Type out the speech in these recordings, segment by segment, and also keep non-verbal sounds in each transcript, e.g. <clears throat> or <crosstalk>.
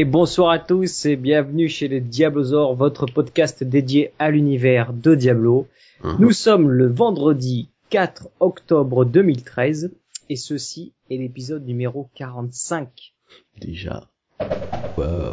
Et bonsoir à tous et bienvenue chez les Diablosaures, votre podcast dédié à l'univers de Diablo. Mhm. Nous sommes le vendredi 4 octobre 2013 et ceci est l'épisode numéro 45. Déjà. Wow.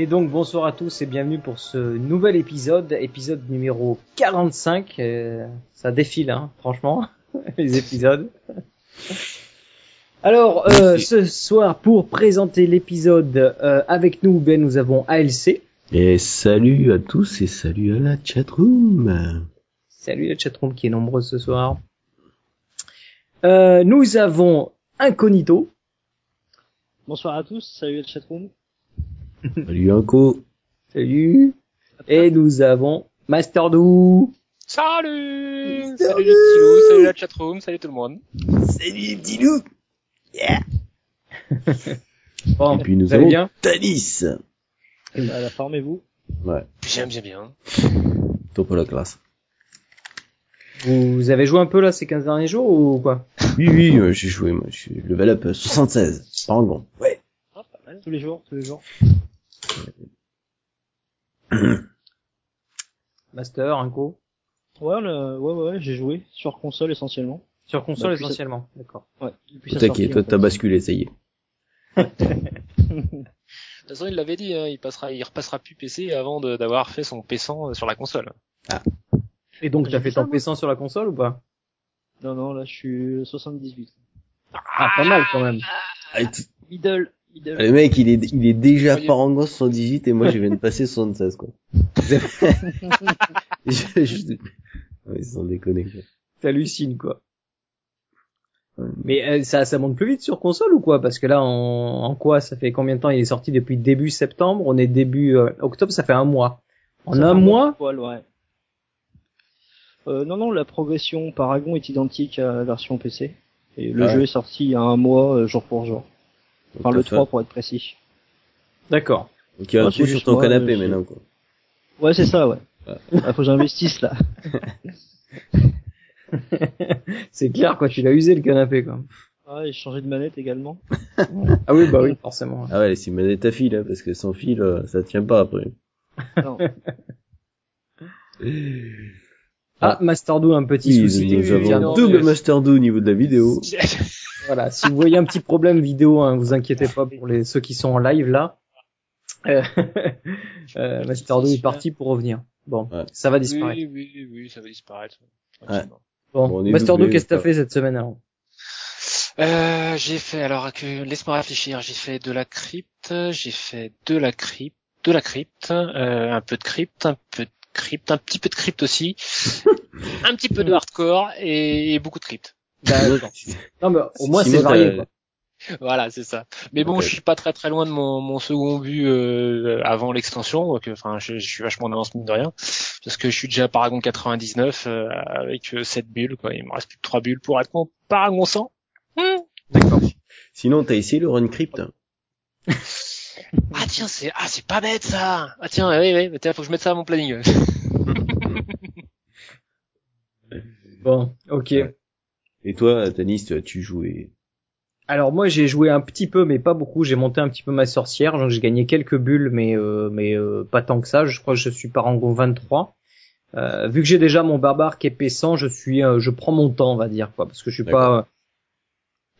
Et donc bonsoir à tous et bienvenue pour ce nouvel épisode, épisode numéro 45. Euh, ça défile, hein, franchement, <laughs> les épisodes. Alors, euh, ce soir, pour présenter l'épisode euh, avec nous, ben, nous avons ALC. Et salut à tous et salut à la chatroom. Salut la chatroom qui est nombreuse ce soir. Euh, nous avons Incognito. Bonsoir à tous, salut le chatroom. <laughs> Salut Unco. Salut. Et nous avons Masterdoo. Salut Salut les petits loups, salut la chatroom, salut tout le monde. Salut les petits loups. Yeah. <laughs> bon, Et puis nous avons bien Talis. À la forme et vous Ouais, Bien, bien, bien. top la classe. Vous avez joué un peu là ces 15 derniers jours ou quoi? Oui, oui, euh, j'ai joué, moi. Je suis level up 76. Par bon. Ouais. ah, pas mal. Tous les jours, tous les jours. <clears throat> Master, Inco Ouais, le- ouais, ouais, j'ai joué sur console essentiellement. Sur console ça- essentiellement, d'accord. Ouais, T'inquiète, toi t'as basculé, ça y est. <laughs> De toute façon, il l'avait dit, hein, il passera, il repassera plus PC avant de- d'avoir fait son PC sur la console. Et donc J'ai t'as fait ton moi. PC sur la console ou pas? Non, non, là, je suis 78. Ah, pas mal quand même. Ah, Middle, Le mec, il est, il est déjà parangon 78 et moi je viens de passer 76, quoi. <laughs> je, je... Ouais, sans déconner, quoi. T'hallucines quoi. Ouais. Mais euh, ça, ça monte plus vite sur console ou quoi? Parce que là, en, en quoi Ça fait combien de temps? Il est sorti depuis début septembre. On est début euh, octobre. Ça fait un mois. En Ça un mois poil, ouais. Euh, non, non, la progression Paragon est identique à la version PC. Et le Ah ouais. jeu est sorti il y a un mois, euh, jour pour jour. Enfin, le t'as fait- 3 pour être précis. D'accord. Donc il y a un Ouais, trou c'est sur ton moi, canapé maintenant, quoi. Ouais, c'est ça, ouais. Ouais. Ah, faut que j'investisse, là. <laughs> C'est clair quoi. Tu l'as usé le canapé quoi. Ah, et changer de manette également. <laughs> Ah oui, bah oui, forcément. Ah ouais, c'est manette à fil, hein, parce que sans fil, euh, ça tient pas après. Non. <laughs> Ah, Masterdoo, un petit Oui, souci. nous avons non, double mais- Master 2 au niveau de la vidéo. <laughs> Voilà, si vous voyez un petit problème vidéo, hein, vous inquiétez pas pour les ceux qui sont en live là. <laughs> Euh, euh, Masterdoo est parti pour revenir. Bon, Ouais. ça va disparaître. Oui, oui, oui, ça va disparaître. Tranquillement. Bon, Bon, Masterdoo, qu'est-ce que t'as fait cette semaine alors? Euh, j'ai fait, alors que, laisse-moi réfléchir, j'ai fait de la crypte, j'ai fait de la crypte, de la crypte, euh, un peu de crypte, un peu de crypte, un petit peu de crypte aussi, <laughs> un petit peu de hardcore et, et beaucoup de crypte. <laughs> D'accord. Non mais au moins c'est varié quoi. Voilà, c'est ça. Mais bon, Ok. je suis pas très très loin de mon, mon second but euh, avant l'extension, donc euh, enfin, je, je suis vachement en avance mine de rien, parce que je suis déjà à Paragon 99 euh, avec euh, 7 bulles, quoi. Il me reste plus que 3 bulles pour être mon Paragon 100. Hmm. D'accord. Sinon, t'as essayé le run crypt <laughs> <laughs> Ah tiens, c'est ah c'est pas bête ça. Ah tiens, oui oui, mais tiens, faut que je mette ça à mon planning. <laughs> Bon, ok. Et toi, Tanis, tu as-tu joué Alors moi j'ai joué un petit peu mais pas beaucoup. J'ai monté un petit peu ma sorcière, donc j'ai gagné quelques bulles mais euh, mais euh, pas tant que ça. Je crois que je suis parangon 23. Euh, vu que j'ai déjà mon barbare qui est P100, je suis euh, je prends mon temps on va dire quoi parce que je suis pas euh,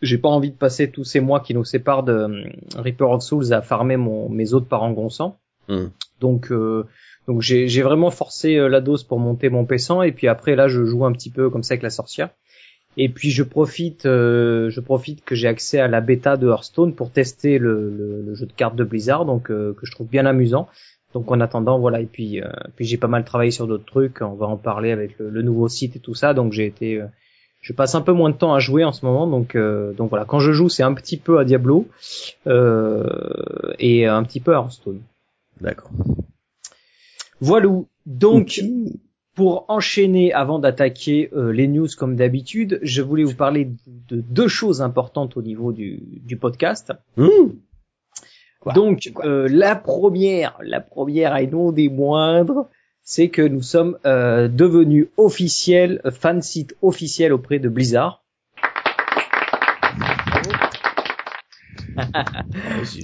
j'ai pas envie de passer tous ces mois qui nous séparent de euh, Reaper of Souls à farmer mon mes autres parangons 100. Hum. Donc euh, donc j'ai j'ai vraiment forcé euh, la dose pour monter mon P100 et puis après là je joue un petit peu comme ça avec la sorcière. Et puis je profite, euh, je profite que j'ai accès à la bêta de Hearthstone pour tester le, le, le jeu de cartes de Blizzard, donc euh, que je trouve bien amusant. Donc en attendant, voilà. Et puis, euh, puis j'ai pas mal travaillé sur d'autres trucs. On va en parler avec le, le nouveau site et tout ça. Donc j'ai été, euh, je passe un peu moins de temps à jouer en ce moment, donc euh, donc voilà. Quand je joue, c'est un petit peu à Diablo euh, et un petit peu à Hearthstone. D'accord. Voilà. Donc pour enchaîner, avant d'attaquer euh, les news comme d'habitude, je voulais vous parler de, de deux choses importantes au niveau du, du podcast. Mmh. Quoi Donc Quoi? euh, la première, la première et non des moindres, c'est que nous sommes euh, devenus officiels, euh, fan site officiel auprès de Blizzard. <laughs>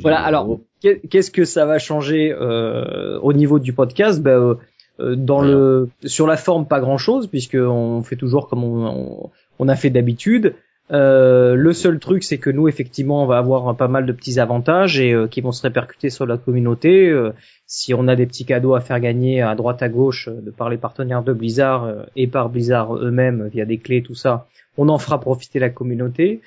Voilà, alors qu'est- qu'est-ce que ça va changer euh, au niveau du podcast? Ben, euh, euh, dans le sur la forme pas grand chose puisque on fait toujours comme on, on, on a fait d'habitude. Euh, le seul truc c'est que nous effectivement on va avoir pas mal de petits avantages et euh, qui vont se répercuter sur la communauté. Euh, si on a des petits cadeaux à faire gagner à droite à gauche euh, de par les partenaires de Blizzard et par Blizzard eux-mêmes via des clés tout ça, on en fera profiter la communauté.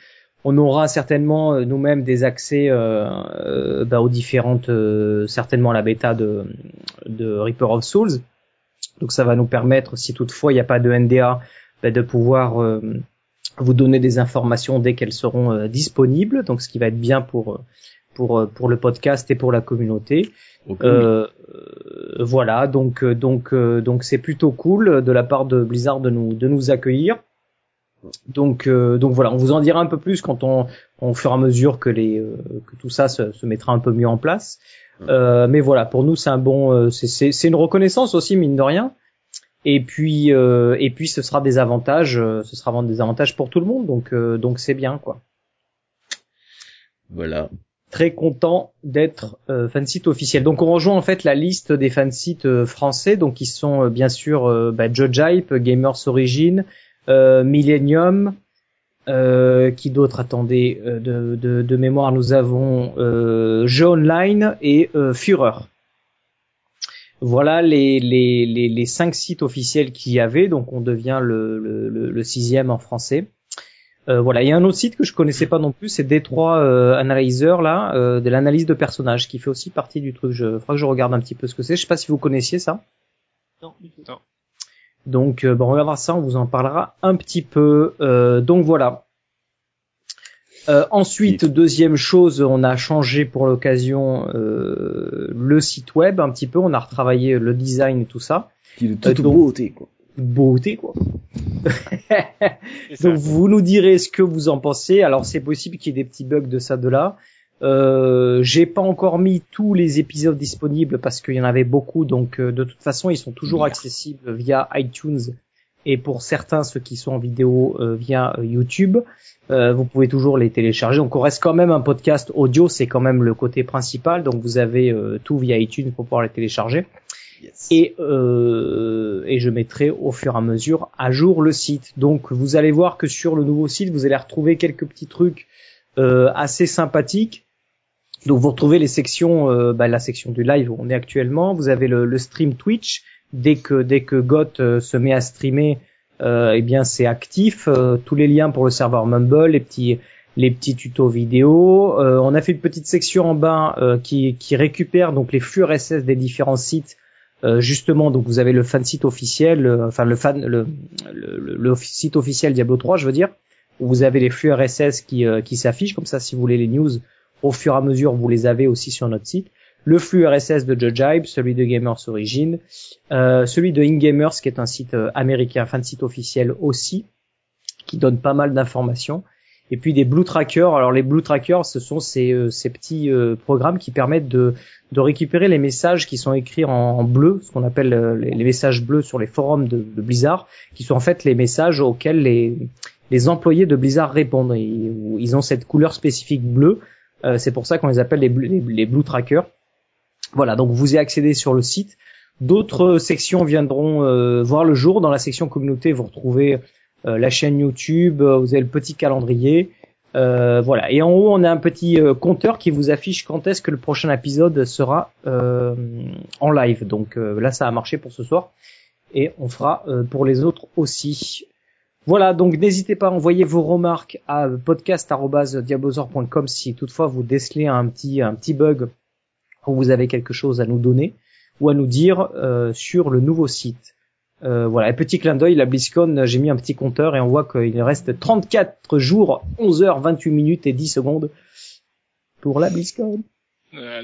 On aura certainement nous-mêmes des accès bah, aux différentes, certainement la bêta de, de Reaper of Souls. Donc ça va nous permettre, si toutefois il n'y a pas de NDA, bah, de pouvoir vous donner des informations dès qu'elles seront euh, disponibles. Donc ce qui va être bien pour euh, pour euh, pour le podcast et pour la communauté. Euh, voilà, donc donc euh, donc c'est plutôt cool de la part de Blizzard de nous de nous accueillir. Donc euh, donc voilà, on vous en dira un peu plus quand on au fur et à mesure que les euh, que tout ça se, se mettra un peu mieux en place. Euh, mais voilà, pour nous c'est un bon euh, c'est c'est c'est une reconnaissance aussi mine de rien. Et puis euh, et puis ce sera des avantages, euh, ce sera vraiment des avantages pour tout le monde. Donc euh, donc c'est bien quoi Voilà. très content d'être euh, fansite officiel. Donc on rejoint en fait la liste des fansites euh, français, donc qui sont euh, bien sûr euh, bah, Hype, Gamers Origin, euh, Millennium, euh, qui d'autres attendez euh, de, de, de mémoire nous avons euh, Jeux Online et euh, Führer. Voilà les, les, les, les cinq sites officiels qu'il y avait, donc on devient le, le, le, le sixième en français. Euh, voilà, il y a un autre site que je connaissais pas non plus, c'est D3 euh, Analyzer là, euh, de l'analyse de personnages, qui fait aussi partie du truc. Je faudra que je regarde un petit peu ce que c'est. Je sais pas si vous connaissiez ça. Non, du tout. Donc euh, bon, on regardera ça, on vous en parlera un petit peu. Euh, donc voilà. Euh, ensuite, deuxième chose, on a changé pour l'occasion euh, le site web un petit peu. On a retravaillé le design et tout ça. Qui est de toute Euh, donc- beauté, quoi. Beauté quoi. Donc vous nous direz ce que vous en pensez. Alors c'est possible qu'il y ait des petits bugs de ça de là. Euh, j'ai pas encore mis tous les épisodes disponibles parce qu'il y en avait beaucoup. Donc euh, de toute façon ils sont toujours Merde. accessibles via iTunes et pour certains ceux qui sont en vidéo euh, via euh, YouTube. Euh, vous pouvez toujours les télécharger. Donc on reste quand même un podcast audio, c'est quand même le côté principal. Donc vous avez euh, tout via iTunes pour pouvoir les télécharger Yes. et, euh, et je mettrai au fur et à mesure à jour le site. Donc vous allez voir que sur le nouveau site, vous allez retrouver quelques petits trucs euh, assez sympathiques. Donc vous retrouvez les sections, euh, bah, la section du live où on est actuellement. Vous avez le, le stream Twitch. Dès que dès que Got euh, se met à streamer, euh, eh bien c'est actif. Euh, tous les liens pour le serveur Mumble, les petits les petits tutos vidéo. On a fait une petite section en bas qui, qui récupère donc les flux RSS des différents sites justement, donc vous avez le fan site officiel, enfin le fan, le, le, site officiel Diablo 3, je veux dire, où vous avez les flux RSS qui, qui s'affichent, comme ça, si vous voulez les news, au fur et à mesure, vous les avez aussi sur notre site. Le flux RSS de Judge celui de Gamers Origin, euh, celui de InGamers, qui est un site euh, américain, fan site officiel aussi, qui donne pas mal d'informations. Et puis des Blue Trackers. Alors les Blue Trackers, ce sont ces, euh, petits programmes qui permettent de, de récupérer les messages qui sont écrits en, bleu, ce qu'on appelle les, messages bleus sur les forums de, de Blizzard, qui sont en fait les messages auxquels les, employés de Blizzard répondent. Ils ont cette couleur spécifique bleue. C'est pour ça qu'on les appelle les Blue Trackers. Voilà, donc vous y accédez sur le site. D'autres sections viendront euh, voir le jour. Dans la section communauté, vous retrouvez euh, la chaîne YouTube, euh, vous avez le petit calendrier. Voilà. Et en haut, on a un petit compteur qui vous affiche quand est-ce que le prochain épisode sera en live. Donc là, ça a marché pour ce soir. Et on fera pour les autres aussi. Voilà, donc n'hésitez pas à envoyer vos remarques à podcast.diablozor.com si toutefois vous décelez un petit, un petit bug ou vous avez quelque chose à nous donner ou à nous dire euh, sur le nouveau site. Euh, voilà, un petit clin d'œil, la BlizzCon, j'ai mis un petit compteur et on voit qu'il reste 34 jours, 11 heures, 28 minutes et 10 secondes pour la BlizzCon. Euh,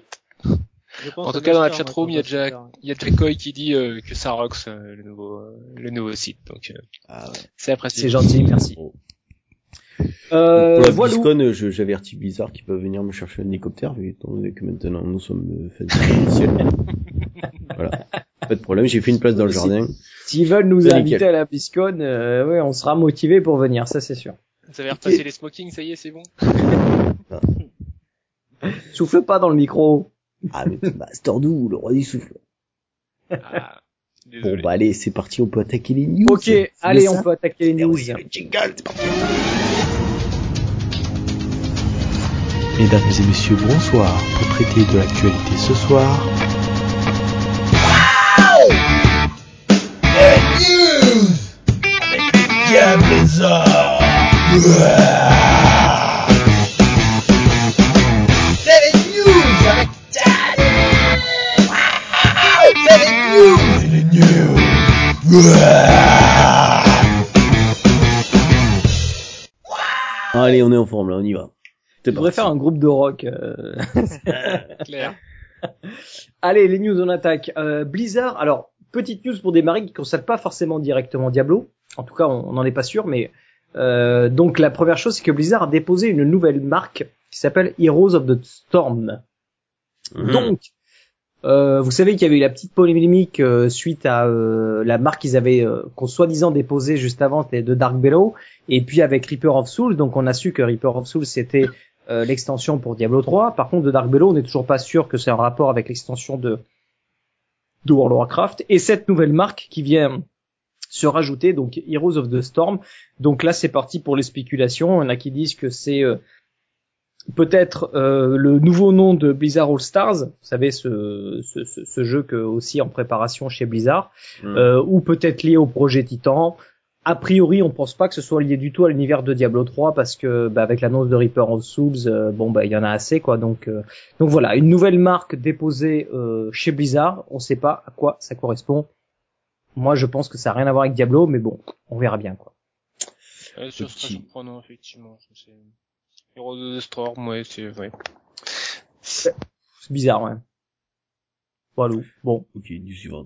En tout cas, dans la chatroom, moi, il y a quand déjà, il y a déjà Koi qui dit euh, que ça rocks euh, le nouveau, euh, le nouveau site. Donc, euh, Ah ouais. c'est apprécié. C'est gentil, merci. Euh, Pour la voilà. BlizzCon, euh, j'avertis Blizzard qu'ils peuvent venir me chercher un hélicoptère, vu étant donné que maintenant nous sommes euh, officiels. <laughs> voilà. Pas de problème, j'ai fait une place dans le Si- jardin. S'ils veulent nous inviter nickel. à la BlizzCon, euh, ouais, on sera motivé pour venir, ça c'est sûr. Vous avez repassé les smokings, ça y est, c'est bon. <laughs> Souffle pas dans le micro. Ah mais bah, Stordou, le roi du souffle. Ah, Bon bah allez, c'est parti, on peut attaquer les news. Ok, allez, on peut attaquer les Eh news. oui, le jingle, c'est parti. Mesdames et messieurs, bonsoir. Pour traiter de l'actualité ce soir, Allez, on est en forme là, on y va. Devrais parti. faire un groupe de rock. euh. <laughs> Claire. <laughs> Allez, les news on attaque. Euh, Blizzard, alors, petite news pour démarrer qui ne concerne pas forcément directement Diablo. En tout cas, on n'en est pas sûr, mais euh, donc la première chose, c'est que Blizzard a déposé une nouvelle marque qui s'appelle Heroes of the Storm. Mhm. Donc, euh, vous savez qu'il y avait eu la petite polémique euh, suite à euh, la marque qu'ils avaient euh, qu'on soi-disant déposée juste avant, c'était de Dark Below, et puis avec Reaper of Souls, donc on a su que Reaper of Souls c'était euh, l'extension pour Diablo 3. Par contre, de Dark Below, on n'est toujours pas sûr que c'est un rapport avec l'extension de de World of Warcraft. Et cette nouvelle marque qui vient se rajouter, donc Heroes of the Storm. Donc là, c'est parti pour les spéculations. Il y en a qui disent que c'est euh, peut-être euh, le nouveau nom de Blizzard All Stars, vous savez ce, ce, ce, ce jeu que aussi en préparation chez Blizzard, Mhm. euh, ou peut-être lié au projet Titan. A priori, on pense pas que ce soit lié du tout à l'univers de Diablo 3 parce que bah, avec l'annonce de Reaper of Souls, euh, bon bah il y en a assez quoi. Donc euh, donc voilà, une nouvelle marque déposée euh, chez Blizzard. On sait pas à quoi ça correspond. Moi, je pense que ça a rien à voir avec Diablo, mais bon, on verra bien quoi. Euh, ce serait Petit. surprenant, effectivement. C'est Hero de Storm, ouais, c'est, ouais. C'est bizarre, ouais. Voilà. Bon. Ok, du suivant.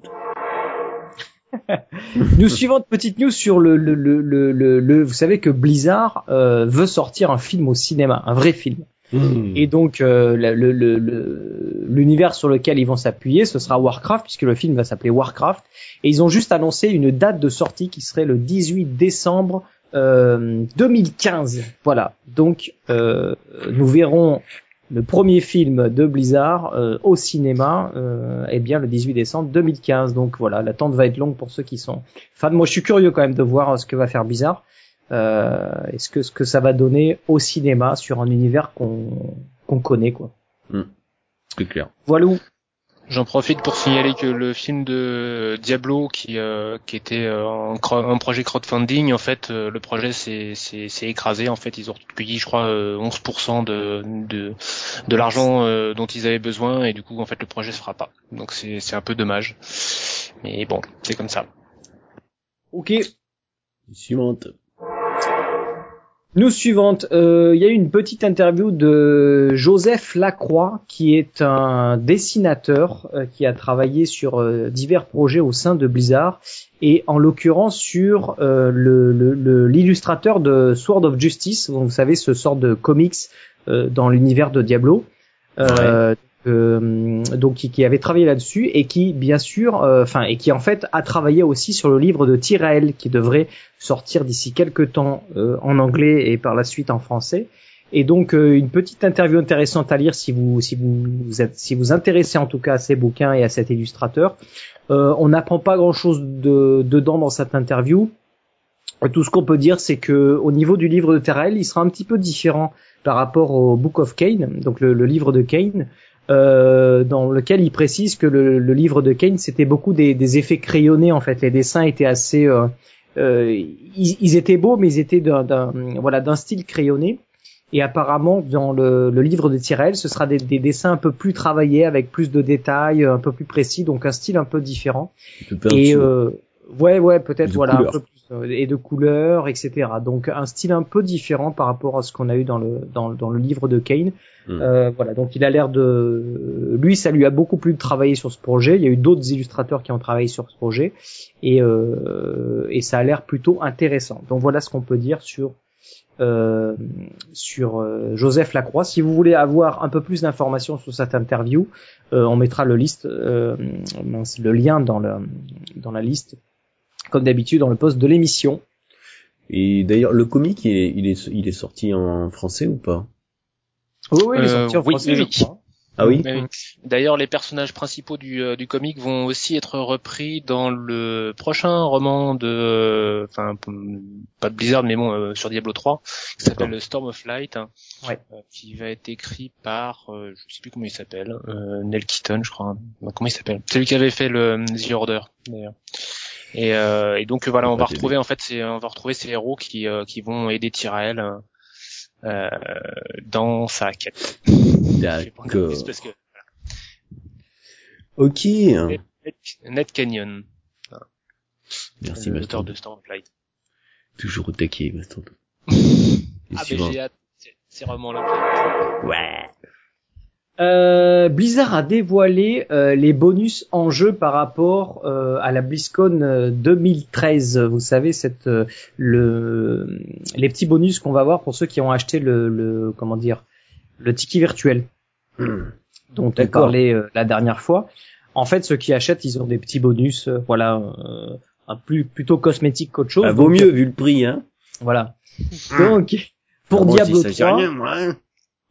News suivante, petite news sur le, le, le, le, le- le- vous savez que Blizzard euh, veut sortir un film au cinéma, un vrai film. Mhm. Et donc euh, le- le- le- le- l'univers sur lequel ils vont s'appuyer, ce sera Warcraft, puisque le film va s'appeler Warcraft. Et ils ont juste annoncé une date de sortie qui serait le 18 décembre euh, 2015. Voilà. Donc euh, nous verrons le premier film de Blizzard euh, au cinéma, euh, eh bien le 18 décembre 2015. Donc voilà, l'attente va être longue pour ceux qui sont fans. Moi, je suis curieux quand même de voir euh, ce que va faire Blizzard. Euh, Est-ce que ce que ça va donner au cinéma sur un univers qu'on qu'on connaît quoi. C'est clair. Voilà. où- J'en profite pour signaler que le film de Diablo qui euh, qui était euh, en, cro- en projet crowdfunding en fait euh, le projet s'est s'est s'est écrasé. En fait ils ont recueilli je crois euh, 11% de de de l'argent euh, dont ils avaient besoin. Et du coup en fait le projet se fera pas. Donc c'est c'est un peu dommage. Mais bon c'est comme ça. Ok. Suivante. News suivante, euh, il y a eu une petite interview de Joseph Lacroix, qui est un dessinateur euh, qui a travaillé sur euh, divers projets au sein de Blizzard, et en l'occurrence sur euh, le- le- l'illustrateur de Sword of Justice, vous savez ce sort de comics euh, dans l'univers de Diablo. Euh, donc qui, qui avait travaillé là-dessus et qui bien sûr euh, enfin et qui en fait a travaillé aussi sur le livre de Tyrael qui devrait sortir d'ici quelques temps euh, en anglais et par la suite en français. Et donc euh, une petite interview intéressante à lire si vous si vous, êtes si vous intéressez en tout cas à ces bouquins et à cet illustrateur. On n'apprend pas grand chose de, dedans dans cette interview. Tout ce qu'on peut dire, c'est que au niveau du livre de Terrael, il sera un petit peu différent par rapport au Book of Cain, donc le, le livre de Cain, euh, dans lequel il précise que le, le livre de Cain, c'était beaucoup des, des effets crayonnés en fait. Les dessins étaient assez, euh, euh, ils, ils étaient beaux, mais ils étaient d'un, voilà d'un style crayonné. Et apparemment, dans le, le livre de Tyrell, ce sera des, des dessins un peu plus travaillés, avec plus de détails, un peu plus précis, donc un style un peu différent. Et euh, Ouais, ouais, peut-être voilà un couleurs. peu plus et de couleurs, etc. Donc un style un peu différent par rapport à ce qu'on a eu dans le dans, dans le livre de Kane. Hmm. Euh, voilà, donc il a l'air de lui, ça lui a beaucoup plu de travailler sur ce projet. Il y a eu d'autres illustrateurs qui ont travaillé sur ce projet et euh, et ça a l'air plutôt intéressant. Donc voilà ce qu'on peut dire sur euh, sur euh, Joseph Lacroix. Si vous voulez avoir un peu plus d'informations sur cette interview, euh, on mettra le liste, euh, le lien dans le dans la liste, comme d'habitude dans le post de l'émission. Et d'ailleurs, le comic, il est, il est, il est sorti en français ou pas? Oui, oui, il est Euh, sorti en français, oui, je oui. crois. Ah oui? D'ailleurs, les personnages principaux du, euh, du comic vont aussi être repris dans le prochain roman de, enfin, pas de Blizzard, mais bon, euh, sur Diablo 3, qui s'appelle Storm of Light, hein, Ouais. euh, qui va être écrit par, euh, je sais plus comment il s'appelle, euh, Nell Keaton, je crois. Non, comment il s'appelle? C'est lui qui avait fait le The Order, d'ailleurs. Et, euh, et donc voilà, on va retrouver en fait, ces, on va retrouver ces héros qui, euh, qui vont aider Tyrael euh, euh, dans sa quête. <laughs> D'accord. Ok. Ned Canyon, Merci, Baston. de Stormlight. Toujours au taquet, Baston. <laughs> Ah, mais j'ai hâte. C'est- C'est vraiment là. Ouais. Euh, Blizzard a dévoilé euh, les bonus en jeu par rapport euh, à la BlizzCon euh, 2013. Vous savez, cette, euh, le, les petits bonus qu'on va avoir pour ceux qui ont acheté le, le comment dire, le ticket virtuel Hmm. dont on parlait euh, la dernière fois. En fait, ceux qui achètent, ils ont des petits bonus, euh, voilà, euh, un plus plutôt cosmétique qu'autre chose. Ah, vaut Donc, mieux vu le prix, hein. Voilà. Donc, pour Bon, Diablo si ça, j'ai 3, rien, moi, hein.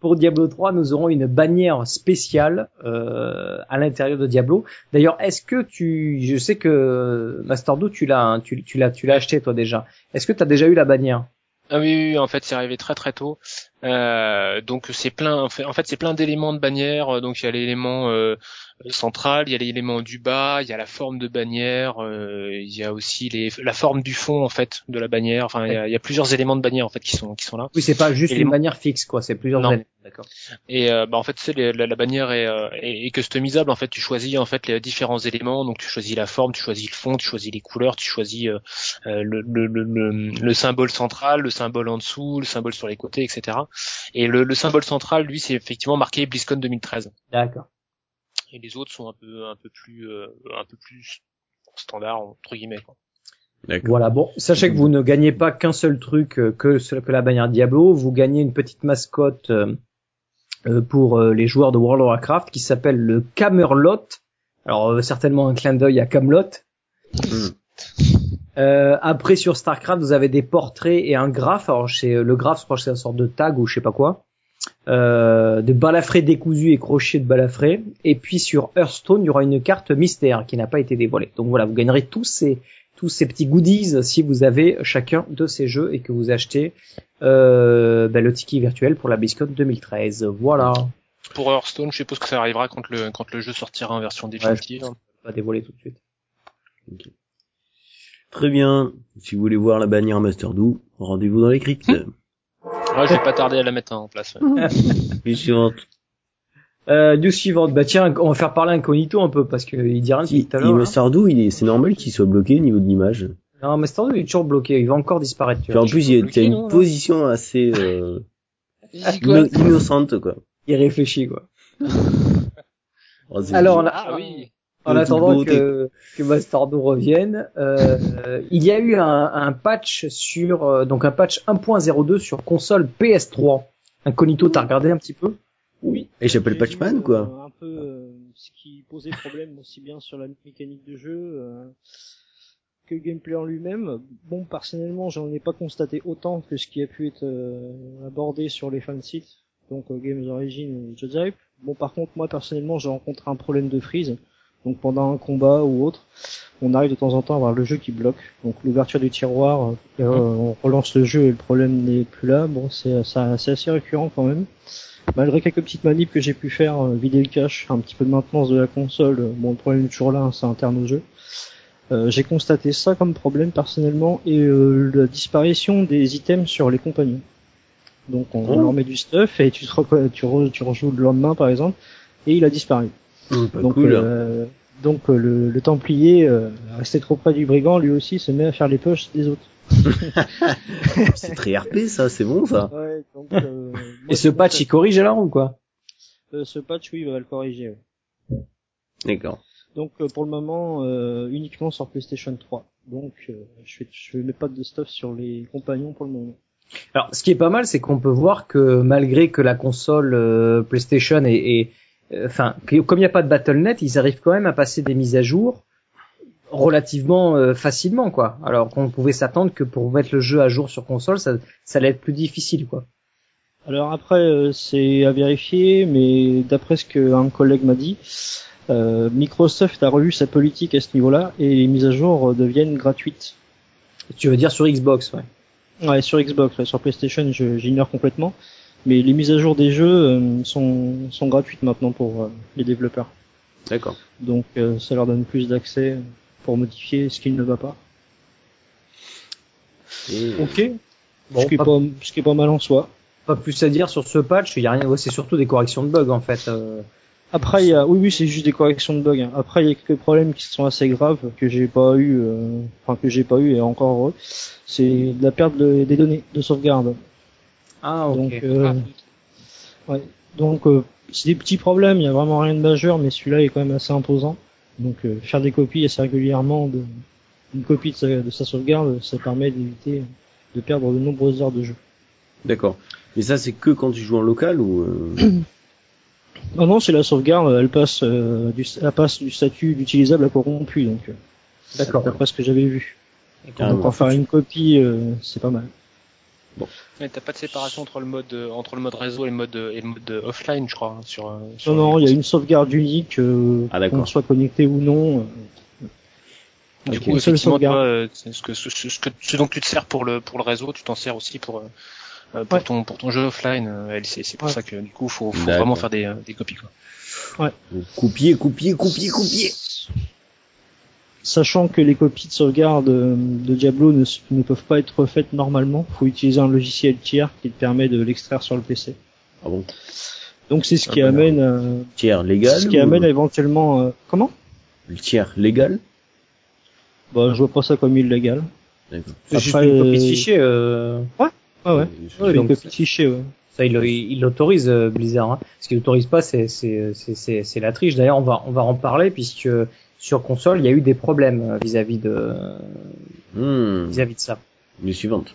Pour Diablo 3, nous aurons une bannière spéciale euh, à l'intérieur de Diablo. D'ailleurs, est-ce que tu, je sais que Masterdo, tu l'as, hein, tu, l'as, tu l'as acheté toi déjà. Est-ce que tu as déjà eu la bannière? Ah oui, oui, en fait, c'est arrivé très très tôt. Euh, donc c'est plein, en fait, en fait, c'est plein d'éléments de bannière. Donc il y a l'élément euh, central, il y a l'élément du bas, il y a la forme de bannière, euh, il y a aussi les, la forme du fond en fait de la bannière. Enfin, il y a, il y a plusieurs éléments de bannière en fait qui sont qui sont là. Oui, c'est pas juste une les- bannière fixe, quoi. C'est plusieurs Non. éléments. D'accord. Et euh, bah, en fait, les- la, la bannière est, euh, est, est customisable. En fait, tu choisis en fait les différents éléments. Donc, tu choisis la forme, tu choisis le fond, tu choisis les couleurs, tu choisis euh, euh, le, le, le, le, le symbole central, le symbole en dessous, le symbole sur les côtés, etc. Et le, le symbole central, lui, c'est effectivement marqué BlizzCon 2013. D'accord. Et les autres sont un peu un peu plus euh, un peu plus standard entre guillemets. Quoi. D'accord. Voilà. Bon, sachez que vous ne gagnez pas qu'un seul truc euh, que que la bannière Diablo. Vous gagnez une petite mascotte euh, euh, pour euh, les joueurs de World of Warcraft qui s'appelle le Camerlot. Alors euh, certainement un clin d'œil à Camelot. Hmm. Euh, après sur Starcraft, vous avez des portraits et un graphe. Alors chez le graphe, je crois que c'est une sorte de tag ou je sais pas quoi. Euh, de balafré décousu et crochet de balafré. Et puis sur Hearthstone, il y aura une carte mystère qui n'a pas été dévoilée. Donc voilà, vous gagnerez tous ces tous ces petits goodies si vous avez chacun de ces jeux et que vous achetez euh, ben, le ticket virtuel pour la BlizzCon 2013. Voilà, Pour Hearthstone, je suppose que ça arrivera quand le quand le jeu sortira en version définitive. pas dévoilé tout de suite. Très bien. Si vous voulez voir la bannière Master Do, rendez-vous dans les cryptes. Ouais, je vais pas tarder à la mettre en place. ouais. <laughs> Suivante. Euh, news suivante. Bah tiens, on va faire parler incognito un peu parce qu'il dit rien depuis Si, tout à l'heure. hein. Do, il est, c'est normal qu'il soit bloqué au niveau de l'image. Non, Master il est toujours bloqué. Il va encore disparaître. tu Puis vois. en plus, il y a, non, une position assez euh, <laughs> inno- innocente, quoi. Il réfléchit quoi. <laughs> Oh, Alors, on a- Ah oui. En attendant que, que Bastardo revienne, euh, il y a eu un, un patch sur euh, donc un patch 1.02 sur console PS3. Incognito, t'as regardé un petit peu? Oui. Et j'appelle Patchman, vu, quoi. euh, un peu euh, ce qui posait problème aussi bien sur la mécanique de jeu euh, que le gameplay en lui-même. Bon, personnellement, j'en ai pas constaté autant que ce qui a pu être euh, abordé sur les fansites, donc euh, Games Origin et Judge Bon, par contre, moi personnellement, j'ai rencontré un problème de freeze. Donc pendant un combat ou autre, on arrive de temps en temps à avoir le jeu qui bloque. Donc l'ouverture du tiroir, euh, on relance le jeu et le problème n'est plus là. Bon, c'est ça- c'est assez récurrent quand même malgré quelques petites manips que j'ai pu faire, euh, vider le cache, un petit peu de maintenance de la console, euh, bon le problème est toujours là, hein, c'est interne au jeu. Euh, j'ai constaté ça comme problème personnellement et euh, la disparition des items sur les compagnons. Donc on, Oh. leur met du stuff et tu, te tu, re- tu rejoues le lendemain par exemple et il a disparu. Hum, pas Donc cool. euh, Donc euh, le, le Templier, euh, resté trop près du brigand, lui aussi se met à faire les poches des autres. <laughs> C'est très RP ça, c'est bon ça. Ouais, donc, euh, moi, Et ce patch, il corrige alors ou quoi euh, ce patch, oui, il va le corriger. ouais. D'accord. Donc euh, pour le moment, euh, uniquement sur PlayStation 3. Donc euh, je fais je mets pas de stuff sur les compagnons pour le moment. Alors, ce qui est pas mal, c'est qu'on peut voir que malgré que la console euh, PlayStation est, est- enfin, que- comme il n'y a pas de BattleNet, ils arrivent quand même à passer des mises à jour relativement euh, facilement, quoi. Alors qu'on pouvait s'attendre que pour mettre le jeu à jour sur console, ça, ça allait être plus difficile, quoi. Alors après, euh, c'est à vérifier, mais d'après ce qu'un collègue m'a dit, euh, Microsoft a revu sa politique à ce niveau-là et les mises à jour euh, deviennent gratuites. Tu veux dire sur Xbox, ouais. Ouais, sur Xbox, ouais, sur PlayStation, j'ignore complètement. Mais les mises à jour des jeux euh, sont, sont gratuites maintenant pour euh, les développeurs. D'accord. Donc euh, ça leur donne plus d'accès pour modifier ce qui ne va pas. Et- Ok. Bon, ce, qui est pas, pas, ce qui est pas mal en soi. pas plus à dire sur ce patch. Il y a rien. ouais, c'est surtout des corrections de bugs en fait. euh. Après, il y a, oui, oui, c'est juste des corrections de bugs. hein. Après, il y a quelques problèmes qui sont assez graves que j'ai pas eu, euh, enfin que j'ai pas eu et encore heureux. C'est la perte de- des données de sauvegarde. Ah ok. Donc, euh, ouais. Donc, euh, c'est des petits problèmes. Il y a vraiment rien de majeur, mais celui-là est quand même assez imposant. Donc, euh, faire des copies assez régulièrement de, une copie de sa, de sa sauvegarde, ça permet d'éviter de perdre de nombreuses heures de jeu. D'accord. Mais ça c'est que quand tu joues en local ou euh, <coughs> Non, non, c'est la sauvegarde. Elle passe, euh, du, elle passe du statut d'utilisable à corrompu. Donc, euh, D'accord. d'après ce que j'avais vu. Ah, donc bon. en faire une copie, euh, c'est pas mal. Mais t'as pas de séparation entre le mode euh, entre le mode réseau et le mode euh, et le mode euh, offline, je crois, hein, sur. euh, sur Non, non, il y a une sauvegarde unique, euh, Ah, d'accord. qu'on soit connecté ou non. euh, Du coup, une seule effectivement, sauvegarde. toi, euh, ce que ce, ce- ce que ce dont tu te sers pour le pour le réseau, tu t'en sers aussi pour pour Ouais. ton pour ton jeu offline. euh, LC. C'est pour Ouais. ça que du coup, faut, faut vraiment faire des euh, des copies quoi. copier, copier, copier, copier. Sachant que les copies de sauvegarde euh, de Diablo ne, peuvent pas être faites normalement, faut utiliser un logiciel tiers qui te permet de l'extraire sur le PC. Ah bon? Donc c'est ce qui Ah, bah, amène, euh, Tiers légal. ce qui ou- amène à éventuellement, euh, comment? Le tiers légal? Bah, je vois pas ça comme illégal. D'accord. C'est juste une copie de fichier. Euh... Ah ouais. Ouais, une copie de fichier, ouais. Ça, il il l'autorise euh, Blizzard. Hein. Ce qu'il autorise pas, c'est c'est c'est c'est c'est la triche. D'ailleurs, on va on va en parler puisque sur console, il y a eu des problèmes euh, vis-à-vis de Hmm. vis-à-vis de ça. Les suivantes.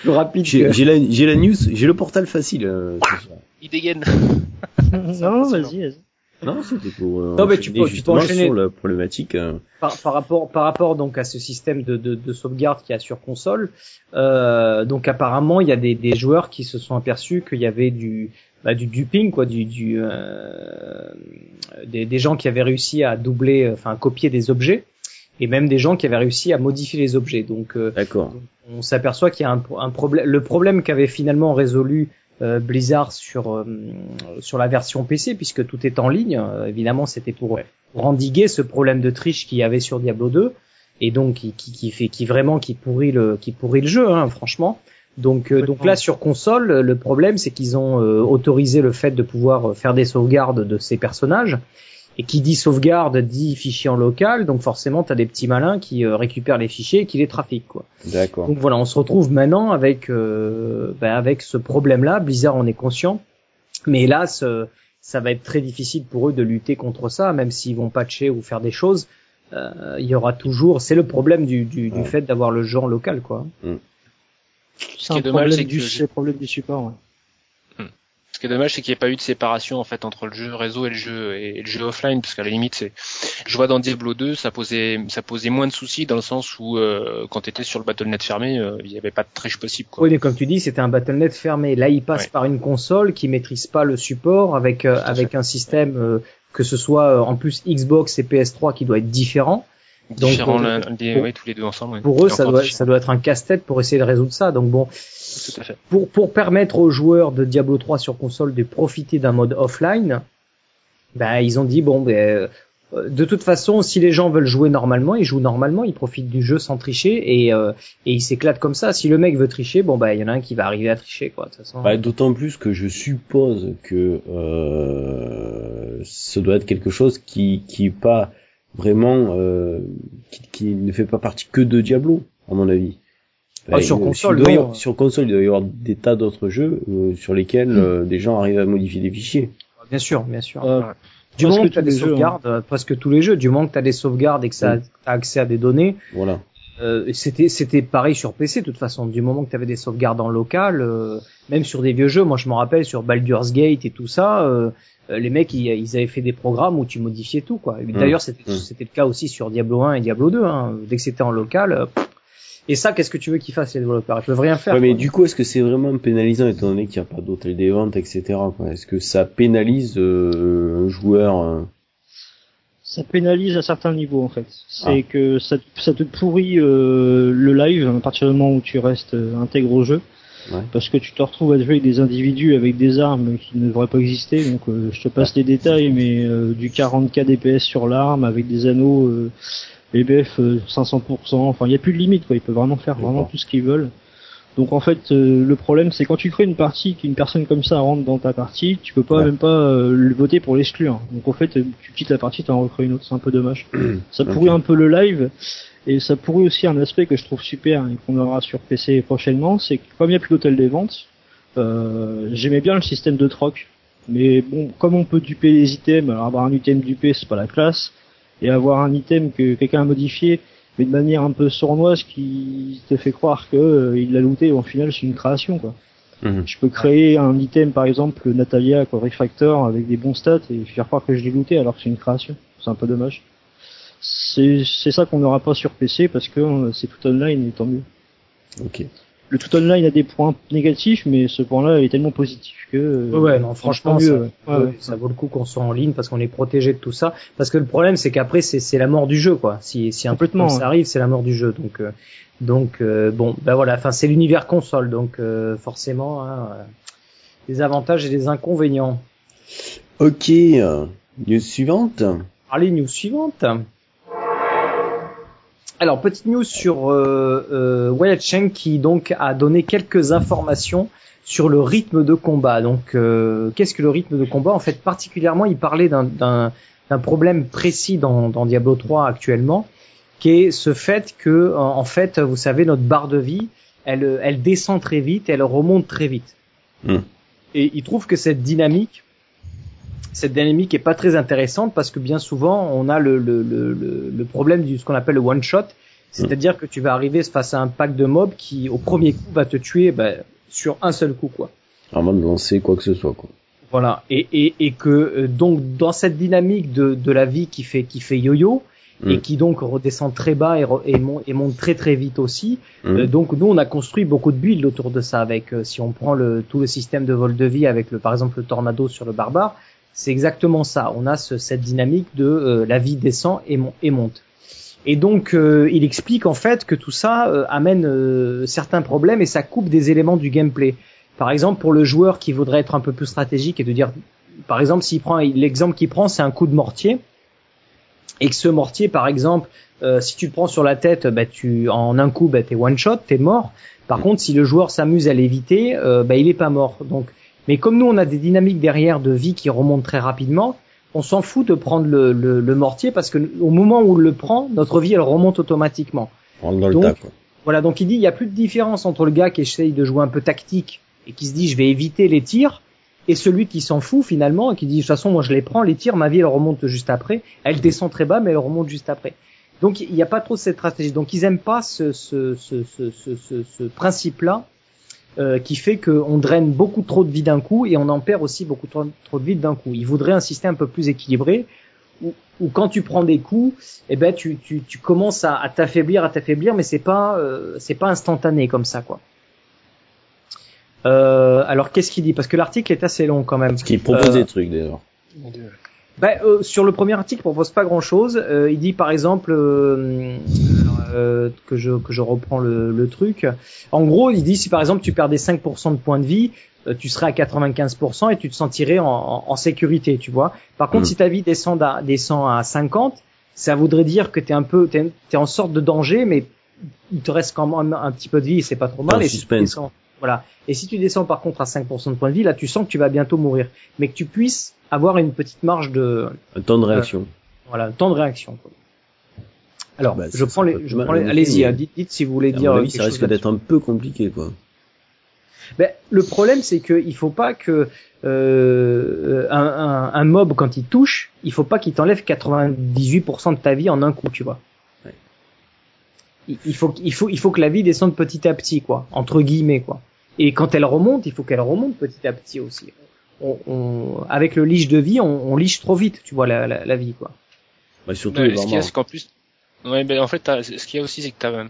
Plus <coughs> rapide. J'ai que- la, la news, j'ai le portal facile. euh, soir. Il dégaine. <laughs> non, vas-y, vas-y. non, c'était pour. euh, Non, mais tu enchaîner peux- tu peux enchaîner. sur la problématique. euh, par, par rapport par rapport donc à ce système de, de, de sauvegarde qu'il y a sur console, euh, donc apparemment il y a des, des joueurs qui se sont aperçus qu'il y avait du bah, du duping quoi, du, du euh, des, des gens qui avaient réussi à doubler, enfin copier des objets, et même des gens qui avaient réussi à modifier les objets. Donc euh, D'accord. on s'aperçoit qu'il y a un, un problème. Le problème qu'avait finalement résolu euh, Blizzard sur euh, sur la version PC, puisque tout est en ligne. euh, évidemment, c'était pour, pour endiguer ce problème de triche qu'il y avait sur Diablo 2, et donc qui, qui, qui fait qui vraiment qui pourrit le qui pourrit le jeu, hein, franchement. Donc euh, donc là sur console, le problème c'est qu'ils ont euh, autorisé le fait de pouvoir euh, faire des sauvegardes de ces personnages. Et qui dit sauvegarde dit fichier en local, donc forcément t'as des petits malins qui euh, récupèrent les fichiers et qui les trafiquent quoi. D'accord. Donc voilà, on se retrouve maintenant avec euh, ben, avec ce problème-là. Blizzard en est conscient, mais hélas, euh, ça va être très difficile pour eux de lutter contre ça, même s'ils vont patcher ou faire des choses. euh, il y aura toujours, c'est le problème du, du, du Ouais. fait d'avoir le jeu en local, quoi. C'est qui un est dommage, problème c'est du, que c'est le problème du support, ouais. Ce qui est dommage, c'est qu'il n'y ait pas eu de séparation en fait entre le jeu réseau et le jeu et le jeu offline, parce qu'à la limite, c'est, je vois dans Diablo 2, ça posait, ça posait moins de soucis dans le sens où euh, quand t'étais sur le BattleNet fermé, euh, il n'y avait pas de triche possible. Quoi. Oui, mais comme tu dis, c'était un BattleNet fermé. Là, il passe Ouais. par une console qui maîtrise pas le support, avec euh, un système euh, que ce soit euh, en plus Xbox et PS3 qui doit être différent. Donc, pour- ouais, tous les deux ensemble. ouais. Pour eux, ça doit ça doit être un casse-tête pour essayer de résoudre ça. Donc bon, Tout à fait. pour, pour permettre aux joueurs de Diablo 3 sur console de profiter d'un mode offline, ben, ils ont dit bon ben euh, de toute façon, si les gens veulent jouer normalement, ils jouent normalement, ils profitent du jeu sans tricher et, euh, et ils s'éclatent comme ça. Si le mec veut tricher, bon bah il y en a un qui va arriver à tricher quoi. De toute façon. Bah, D'autant plus que je suppose que euh, ce doit être quelque chose qui qui est pas vraiment euh, qui, qui ne fait pas partie que de Diablo à mon avis. Ah, sur console, il doit y non. avoir- sur console, il doit y avoir des tas d'autres jeux euh, sur lesquels Hmm. euh, des gens arrivent à modifier des fichiers. Bien sûr, bien sûr. Euh, du moment que tu as des hein. sauvegardes, euh, presque tous les jeux, du moment que tu as des sauvegardes et que ça Mm. as accès à des données, Voilà. euh, c'était c'était pareil sur PC de toute façon. Du moment que tu avais des sauvegardes en local, euh, même sur des vieux jeux, moi je me rappelle sur Baldur's Gate et tout ça, euh, les mecs ils, ils avaient fait des programmes où tu modifiais tout quoi. D'ailleurs c'était Mm. c'était le cas aussi sur Diablo 1 et Diablo 2. Hein. Dès que c'était en local. euh, pff. et ça, qu'est-ce que tu veux qu'ils fassent les développeurs? Ils peuvent rien faire. Ouais, mais quoi. du coup, est-ce que c'est vraiment pénalisant étant donné qu'il n'y a pas d'hôtel des ventes, etc. quoi? Est-ce que ça pénalise euh, un joueur euh, Ça pénalise à certains niveaux en fait. C'est Ah. que ça, ça te pourrit euh, le live à partir du moment où tu restes euh, intègre au jeu. Ouais. Parce que tu te retrouves à jouer avec des individus avec des armes qui ne devraient pas exister. Donc euh, je te passe les détails, mais euh, du 40k DPS sur l'arme avec des anneaux euh, EBF euh, 500%. Enfin, il n'y a plus de limite quoi. Ils peuvent vraiment faire vraiment tout ce qu'ils veulent. Donc en fait, euh, le problème c'est quand tu crées une partie, qu'une personne comme ça rentre dans ta partie, tu peux pas Ouais. même pas euh, le voter pour l'exclure. Donc en fait, euh, tu quittes la partie, tu en recrées une autre, c'est un peu dommage. <clears throat> ça pourrit un peu le live et ça pourrit aussi un aspect que je trouve super et qu'on aura sur PC prochainement, c'est que comme il n'y a plus d'hôtel des ventes, euh, j'aimais bien le système de troc. Mais bon, comme on peut duper les items, alors avoir un item dupé c'est pas la classe, et avoir un item que quelqu'un a modifié, mais de manière un peu sournoise qui te fait croire que euh, il l'a looté, au final c'est une création quoi. Mhm. Je peux créer un item par exemple Natalia quoi, Refactor avec des bons stats et faire croire que je l'ai looté alors que c'est une création. C'est un peu dommage. C'est c'est ça qu'on n'aura pas sur PC parce que euh, c'est tout online et tant mieux. Ok. Le tout online a des points négatifs mais ce point-là est tellement positif que euh, Ouais, non, franchement, ça, mieux. ouais. Ouais, ouais, ouais. ça vaut le coup qu'on soit en ligne parce qu'on est protégé de tout ça. Parce que le problème, c'est qu'après, c'est c'est la mort du jeu, quoi. Si, si un truc Complètement, ça ouais. arrive, c'est la mort du jeu. Donc, euh, donc, euh, bon, ben voilà. Enfin, c'est l'univers console, donc euh, forcément, hein, euh, des avantages et des inconvénients. Ok. euh, News suivante. Allez, news suivante. Alors, petite news sur euh, euh, Wyatt Cheng qui donc a donné quelques informations sur le rythme de combat. Donc, euh, qu'est-ce que le rythme de combat? En fait, particulièrement, il parlait d'un- problème précis dans, dans Diablo 3 actuellement, qui est ce fait que, en en fait, vous savez, notre barre de vie, elle, elle descend très vite, elle remonte très vite. Hmm. Et il trouve que cette dynamique, cette dynamique est pas très intéressante parce que bien souvent on a le, le, le, le- problème du ce qu'on appelle le one shot, c'est-à-dire que tu vas arriver face à un pack de mobs qui au premier coup va te tuer ben, sur un seul coup quoi. Avant de lancer quoi que ce soit, quoi. Voilà et, et, et que euh, donc dans cette dynamique de, de la vie qui fait qui fait yo-yo et Mm. qui donc redescend très bas et, re- et, mon- et monte très très vite aussi, Mhm. euh, donc nous on a construit beaucoup de builds autour de ça avec euh, si on prend le tout le système de vol de vie avec le par exemple le tornado sur le barbare, c'est exactement ça. On a ce- cette dynamique de euh, la vie descend et, mon- et monte. Et donc euh, il explique en fait que tout ça euh, amène euh, certains problèmes et ça coupe des éléments du gameplay. Par exemple pour le joueur qui voudrait être un peu plus stratégique et de dire par exemple s'il prend l'exemple qu'il prend c'est un coup de mortier et que ce mortier par exemple euh, si tu le prends sur la tête, bah, tu en un coup, bah, t'es one shot, t'es mort. Par contre, si le joueur s'amuse à l'éviter, euh, bah, il est pas mort. Donc, mais comme nous, on a des dynamiques derrière de vie qui remontent très rapidement, on s'en fout de prendre le, le, le mortier parce que au moment où on le prend, notre vie elle remonte automatiquement. Le donc, tas, quoi. Voilà, donc il dit il y a plus de différence entre le gars qui essaye de jouer un peu tactique et qui se dit je vais éviter les tirs et celui qui s'en fout finalement et qui dit de toute façon moi je les prends les tirs, ma vie elle remonte juste après, elle descend très bas mais elle remonte juste après. Donc il n'y a pas trop cette stratégie. Donc ils aiment pas ce, ce, ce, ce, ce, ce, ce principe-là euh, qui fait qu'on draine beaucoup trop de vie d'un coup et on en perd aussi beaucoup trop, trop de vie d'un coup. Ils voudraient un système un peu plus équilibré où, où quand tu prends des coups, eh ben tu, tu, tu commences à, à t'affaiblir, à t'affaiblir, mais c'est pas euh, c'est pas instantané comme ça quoi. Euh, alors qu'est-ce qu'il dit? Parce que l'article est assez long quand même. Parce qu'il propose Euh, des trucs, d'ailleurs. bah, euh, sur le premier article, il propose pas grand-chose. Euh, il dit par exemple, que je que je reprends le, le truc. En gros, il dit si par exemple tu perdais 5% de points de vie, euh, tu serais à 95% et tu te sentirais en, en, en sécurité, tu vois. Par contre, Mm. si ta vie descend à, descend à 50, ça voudrait dire que t'es un peu t'es es en sorte de danger, mais il te reste quand même un petit peu de vie, c'est pas trop mal. Un et si tu suspense. descends, voilà. Et si tu descends par contre à 5% de points de vie, là tu sens que tu vas bientôt mourir, mais que tu puisses avoir une petite marge de Un temps de réaction. voilà, temps de réaction. Quoi. Alors, Bah, je prends les, je prends les- allez-y, hein, dites, dites si vous voulez À dire mon euh, avis, ça risque d'être un peu compliqué, quoi. Ben, le problème, c'est qu'il faut pas que euh, un, un, un mob quand il touche, il faut pas qu'il t'enlève 98% de ta vie en un coup, tu vois. Ouais. Il, il faut, il faut, il faut que la vie descende petit à petit, quoi, entre guillemets, quoi. Et quand elle remonte, il faut qu'elle remonte petit à petit aussi. On, on- avec le liche de vie, on, on liche trop vite, tu vois, la, la, la vie, quoi. Bah, surtout les ce qu'il y a, c'est qu'en plus, ouais, ben en fait, t'as- ce qu'il y a aussi, c'est que t'as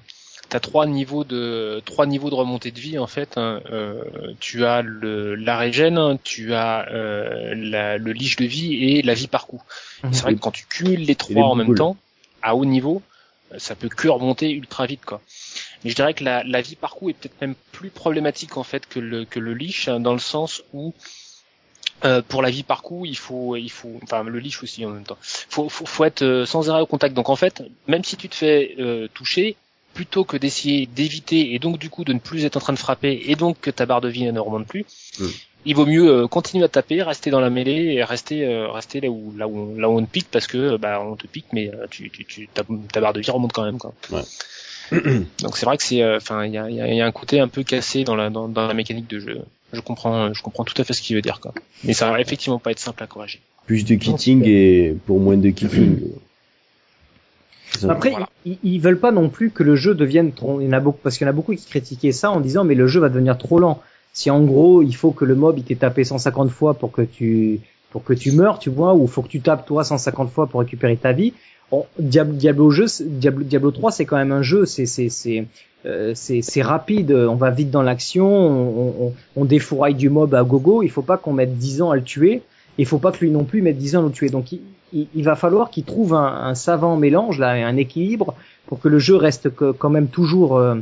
as trois niveaux de trois niveaux de remontée de vie en fait. hein. Euh, tu as le la régène, tu as euh, la, le liche de vie et la vie par coup. Et C'est vrai que quand tu cumules les trois en même temps, à haut niveau, ça peut que remonter ultra vite quoi. Mais je dirais que la, la vie par coup est peut-être même plus problématique en fait que le que le liche hein, dans le sens où euh, pour la vie par coup, il faut, il faut, enfin le liche aussi en même temps. Faut, faut, faut être euh, sans arrêt au contact. Donc en fait, même si tu te fais euh, toucher, plutôt que d'essayer d'éviter et donc du coup de ne plus être en train de frapper et donc que ta barre de vie ne remonte plus, Mm. il vaut mieux euh, continuer à taper, rester dans la mêlée et rester, euh, rester là où, là où, on- là où on te pique parce que bah on te pique, mais tu, tu, tu ta, ta barre de vie remonte quand même quoi. Ouais. donc c'est vrai que c'est, euh, enfin il y a, y, a, y a un côté un peu cassé dans la, dans, dans la mécanique de jeu. Je comprends, je comprends tout à fait ce qu'il veut dire quoi. Mais ça va effectivement pas être simple à corriger. Plus de kitting et pour moins de ça. Après, Voilà. ils, ils veulent pas non plus que le jeu devienne trop. Il y en a beaucoup parce qu'il y en a beaucoup qui critiquaient ça en disant mais le jeu va devenir trop lent. Si en gros il faut que le mob il t'ait tapé 150 fois pour que tu pour que tu meurs, tu vois, ou faut que tu tapes toi 150 fois pour récupérer ta vie. Bon, Diablo, Diablo jeu, c'est- Diablo, Diablo 3 c'est quand même un jeu, c'est c'est c'est euh, c'est c'est rapide, on va vite dans l'action, on, on, on défouraille du mob à gogo. Il faut pas qu'on mette 10 ans à le tuer. Il faut pas que lui non plus mette 10 ans à le tuer. Donc il, il, il va falloir qu'il trouve un, un savant mélange là, un équilibre pour que le jeu reste que- quand même toujours euh,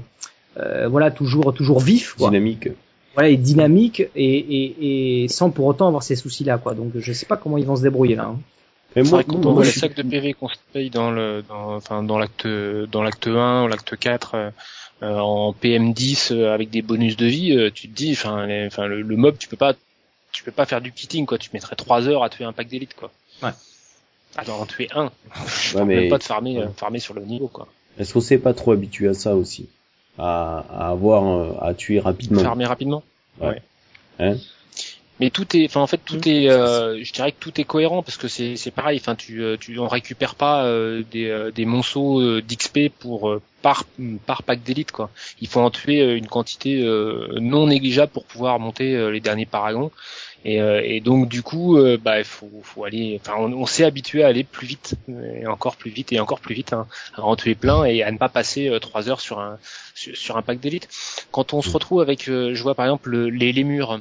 euh, voilà toujours toujours vif quoi. Dynamique. Voilà, et dynamique et, et, et sans pour autant avoir ces soucis là quoi. Donc je sais pas comment ils vont se débrouiller là. hein. C'est moi, vrai quand moi, on voit suis- sacs de PV qu'on se paye dans le, dans, enfin, dans l'acte, dans l'acte 1 ou l'acte 4, euh, euh, en PM10 euh, avec des bonus de vie, euh, tu te dis, enfin, les- enfin, le, le mob, tu peux pas, tu peux pas faire du kitting, quoi. Tu mettrais 3 heures à tuer un pack d'élite, quoi. Ouais. À en tuer un. <laughs> Je Ouais, mais- même pas de farmer, ouais. euh, farmer sur le niveau, quoi. Est-ce qu'on s'est pas trop habitué à ça aussi? À, à avoir, à tuer rapidement? Farmer rapidement? Hein? Mais tout est, enfin en fait tout est, euh, je dirais que tout est cohérent parce que c'est c'est pareil. Enfin tu euh, tu on récupère pas euh, des euh, des monceaux euh, d'XP pour euh, par par pack d'élite quoi. Il faut en tuer une quantité euh, non négligeable pour pouvoir monter euh, les derniers paragons. Et, euh, et donc du coup, bah il faut faut aller. Enfin on, on s'est habitué à aller plus vite et encore plus vite et encore plus vite hein, à en tuer plein et à ne pas passer euh, trois heures sur un sur, sur un pack d'élite. Quand on se retrouve avec, euh, je vois par exemple le- les les murs.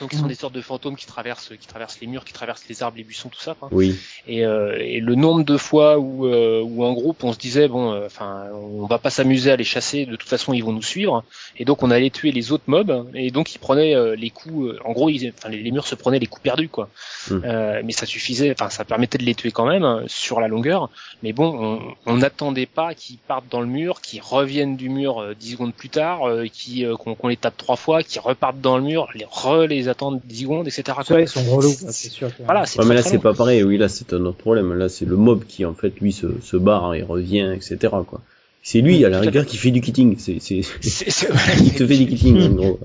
Donc, ils sont Mhm. des sortes de fantômes qui traversent, qui traversent les murs, qui traversent les arbres, les buissons, tout ça. Quoi. Oui. Et, euh, et le nombre de fois où, euh, où en groupe on se disait bon, euh, enfin, on va pas s'amuser à les chasser. De toute façon, ils vont nous suivre. Et donc, on allait tuer les autres mobs. Et donc, ils prenaient euh, les coups. euh, en gros, ils, enfin, les, les murs se prenaient les coups perdus, quoi. Euh, mais ça suffisait. Enfin, ça permettait de les tuer quand même hein, sur la longueur. Mais bon, on- n'attendait pas qu'ils partent dans le mur, qu'ils reviennent du mur euh, 10 secondes plus tard, euh, qui euh, qu'on qu'on les tape trois fois, qu'ils repartent dans le mur, les re les attendent 10 secondes, etc. Ceux-là ils sont relous, c'est sûr. Voilà, c'est Ouais, très, mais là c'est pas pareil. Oui, là c'est un autre problème. Là c'est le mob qui en fait lui se, se barre et revient, etc. Quoi. C'est lui à la rigueur qui fait du kitting. C'est c'est <laughs> C'est- c'est- <laughs> il te fait du kitting en gros.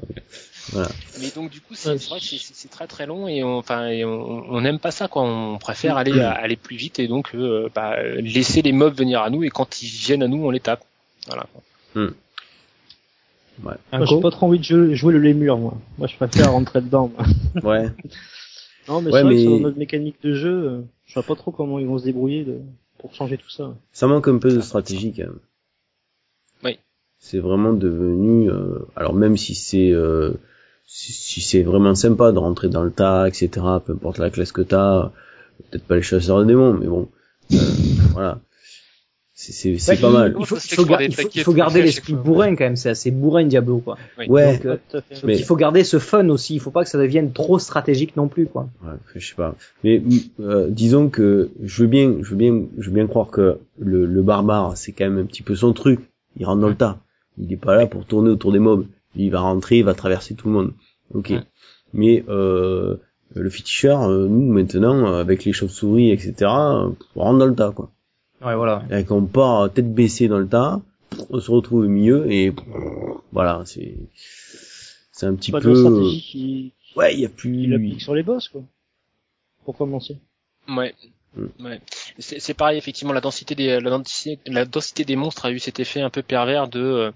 Voilà. Mais donc du coup, c'est Ouais, vrai que c'est- très très long et on, enfin, et on on n'aime pas ça quoi. On préfère aller aller plus vite et donc euh, bah, laisser les mobs venir à nous et quand ils viennent à nous, on les tape. Voilà. Moi, Un j'ai pas trop envie de jouer, jouer le lémur, moi. Moi, je préfère rentrer dedans. moi. <laughs> Ouais. Non, mais Ouais, c'est vrai mais- que sur notre mécanique de jeu, euh, je vois pas trop comment ils vont se débrouiller de... pour changer tout ça. Ça manque un peu de stratégie quand même. Oui. C'est vraiment devenu. euh, alors même si c'est euh, si, si c'est vraiment sympa de rentrer dans le tas, etc. Peu importe la classe que t'as, peut-être pas les chasseurs de démons, mais bon, euh, voilà. C'est c'est c'est Ouais, pas il- mal. Il faut, il faut il faut- il taquets faut tout garder l'esprit bourrin quand même, c'est assez bourrin Diablo quoi. Oui. Ouais, Donc, euh. Mais- il faut garder ce fun aussi, il faut pas que ça devienne trop stratégique non plus quoi. Ouais, je sais pas. Mais euh, disons que je veux bien, je veux bien, je veux bien croire que le, le barbare, c'est quand même un petit peu son truc. Il rentre dans le tas. Il est pas là pour tourner autour des mobs. Il va rentrer, il va traverser tout le monde. Ok. Ouais. Mais euh, le féticheur, euh, nous maintenant, avec les chauves-souris, etc., euh, on rentre dans le tas, quoi. Ouais voilà. Et quand on part tête baissée dans le tas, on se retrouve au milieu et voilà, c'est c'est un petit Pas peu. stratégie qui, Ouais, il y a plus. l'applique sur les boss, quoi. Pour commencer. Ouais. Mm. Ouais. C'est c'est pareil effectivement la densité des la densité, la densité des monstres a eu cet effet un peu pervers de euh,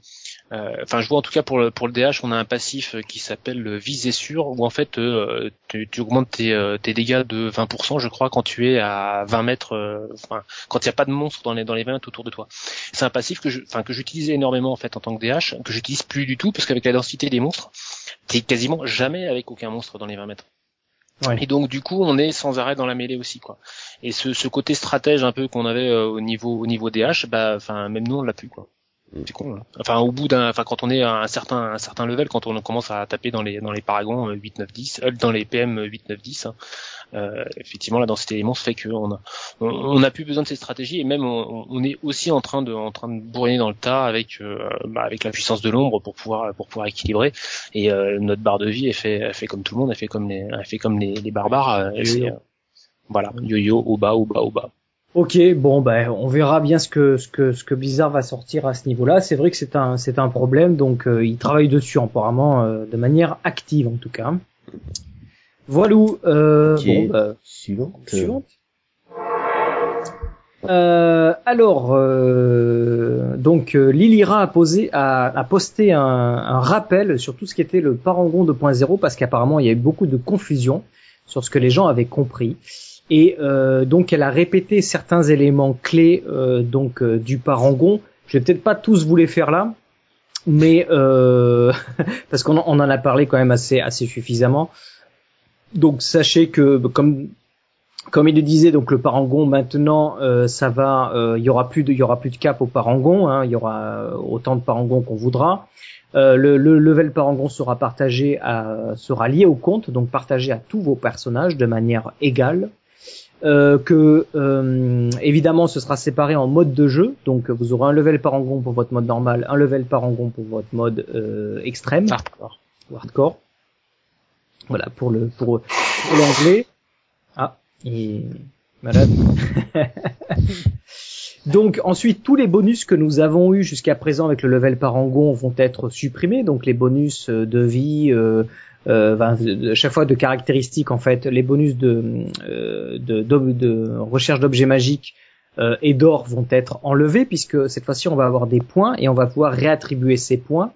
enfin je vois en tout cas pour le pour le DH on a un passif euh, qui s'appelle le visé sûr où en fait euh, tu, tu augmentes tes, euh, tes dégâts de 20% je crois quand tu es à 20 mètres euh, enfin quand il n'y a pas de monstres dans les dans les 20 mètres autour de toi. C'est un passif que je enfin que j'utilisais énormément en fait en tant que DH que j'utilise plus du tout parce qu'avec la densité des monstres t'es quasiment jamais avec aucun monstre dans les 20 mètres. Ouais. Et donc du coup, on est sans arrêt dans la mêlée aussi, quoi. Et ce, ce côté stratège un peu qu'on avait euh, au niveau au niveau DH, bah, enfin même nous on l'a plus, quoi. C'est con. hein. Enfin au bout d'un, enfin quand on est à un certain un certain level, quand on commence à taper dans les dans les paragons euh, 8, 9, 10, euh, dans les PM 8, 9, 10, hein, euh, effectivement la densité monstres fait que on a on, on a plus besoin de ces stratégies et même on, on est aussi en train de en train de bourriner dans le tas avec euh, bah, avec la puissance de l'ombre pour pouvoir pour pouvoir équilibrer et euh, notre barre de vie elle fait elle fait comme tout le monde elle fait comme les elle fait comme les, les barbares euh, fait, euh, voilà yo-yo au bas au bas au bas Ok, bon ben on verra bien ce que ce que ce que Blizzard va sortir à ce niveau-là. C'est vrai que c'est un c'est un problème, donc euh, ils travaillent dessus apparemment euh, de manière active en tout cas. Voilà. Euh, bon, bah, Suivant. suivante. Euh, alors, euh, donc euh, Lilira a posé, a, a posté un, un rappel sur tout ce qui était le Parangon 2.0 parce qu'apparemment il y a eu beaucoup de confusion sur ce que les gens avaient compris et euh, donc elle a répété certains éléments clés euh, donc euh, du Parangon. Je vais peut-être pas tous vous les faire là, mais euh, <laughs> parce qu'on en- a parlé quand même assez assez suffisamment. Donc sachez que comme comme il le disait, donc le parangon maintenant, euh, ça va, euh, il y aura plus de, il y aura plus de cap au parangon, hein, il y aura autant de parangons qu'on voudra. Le, le level parangon sera partagé, à, sera lié au compte, donc partagé à tous vos personnages de manière égale. Euh, que euh, évidemment ce sera séparé en mode de jeu, donc vous aurez un level parangon pour votre mode normal, un level parangon pour votre mode euh, extrême hardcore ou hardcore. Voilà pour le pour, pour l'anglais. Ah, et malade. <laughs> donc ensuite tous les bonus que nous avons eu jusqu'à présent avec le level parangon vont être supprimés. Donc les bonus euh, de vie, euh, de- de- chaque fois de caractéristiques en fait, les bonus de euh, de, d'ob- de recherche d'objets magiques euh, et d'or vont être enlevés puisque cette fois-ci on va avoir des points et on va pouvoir réattribuer ces points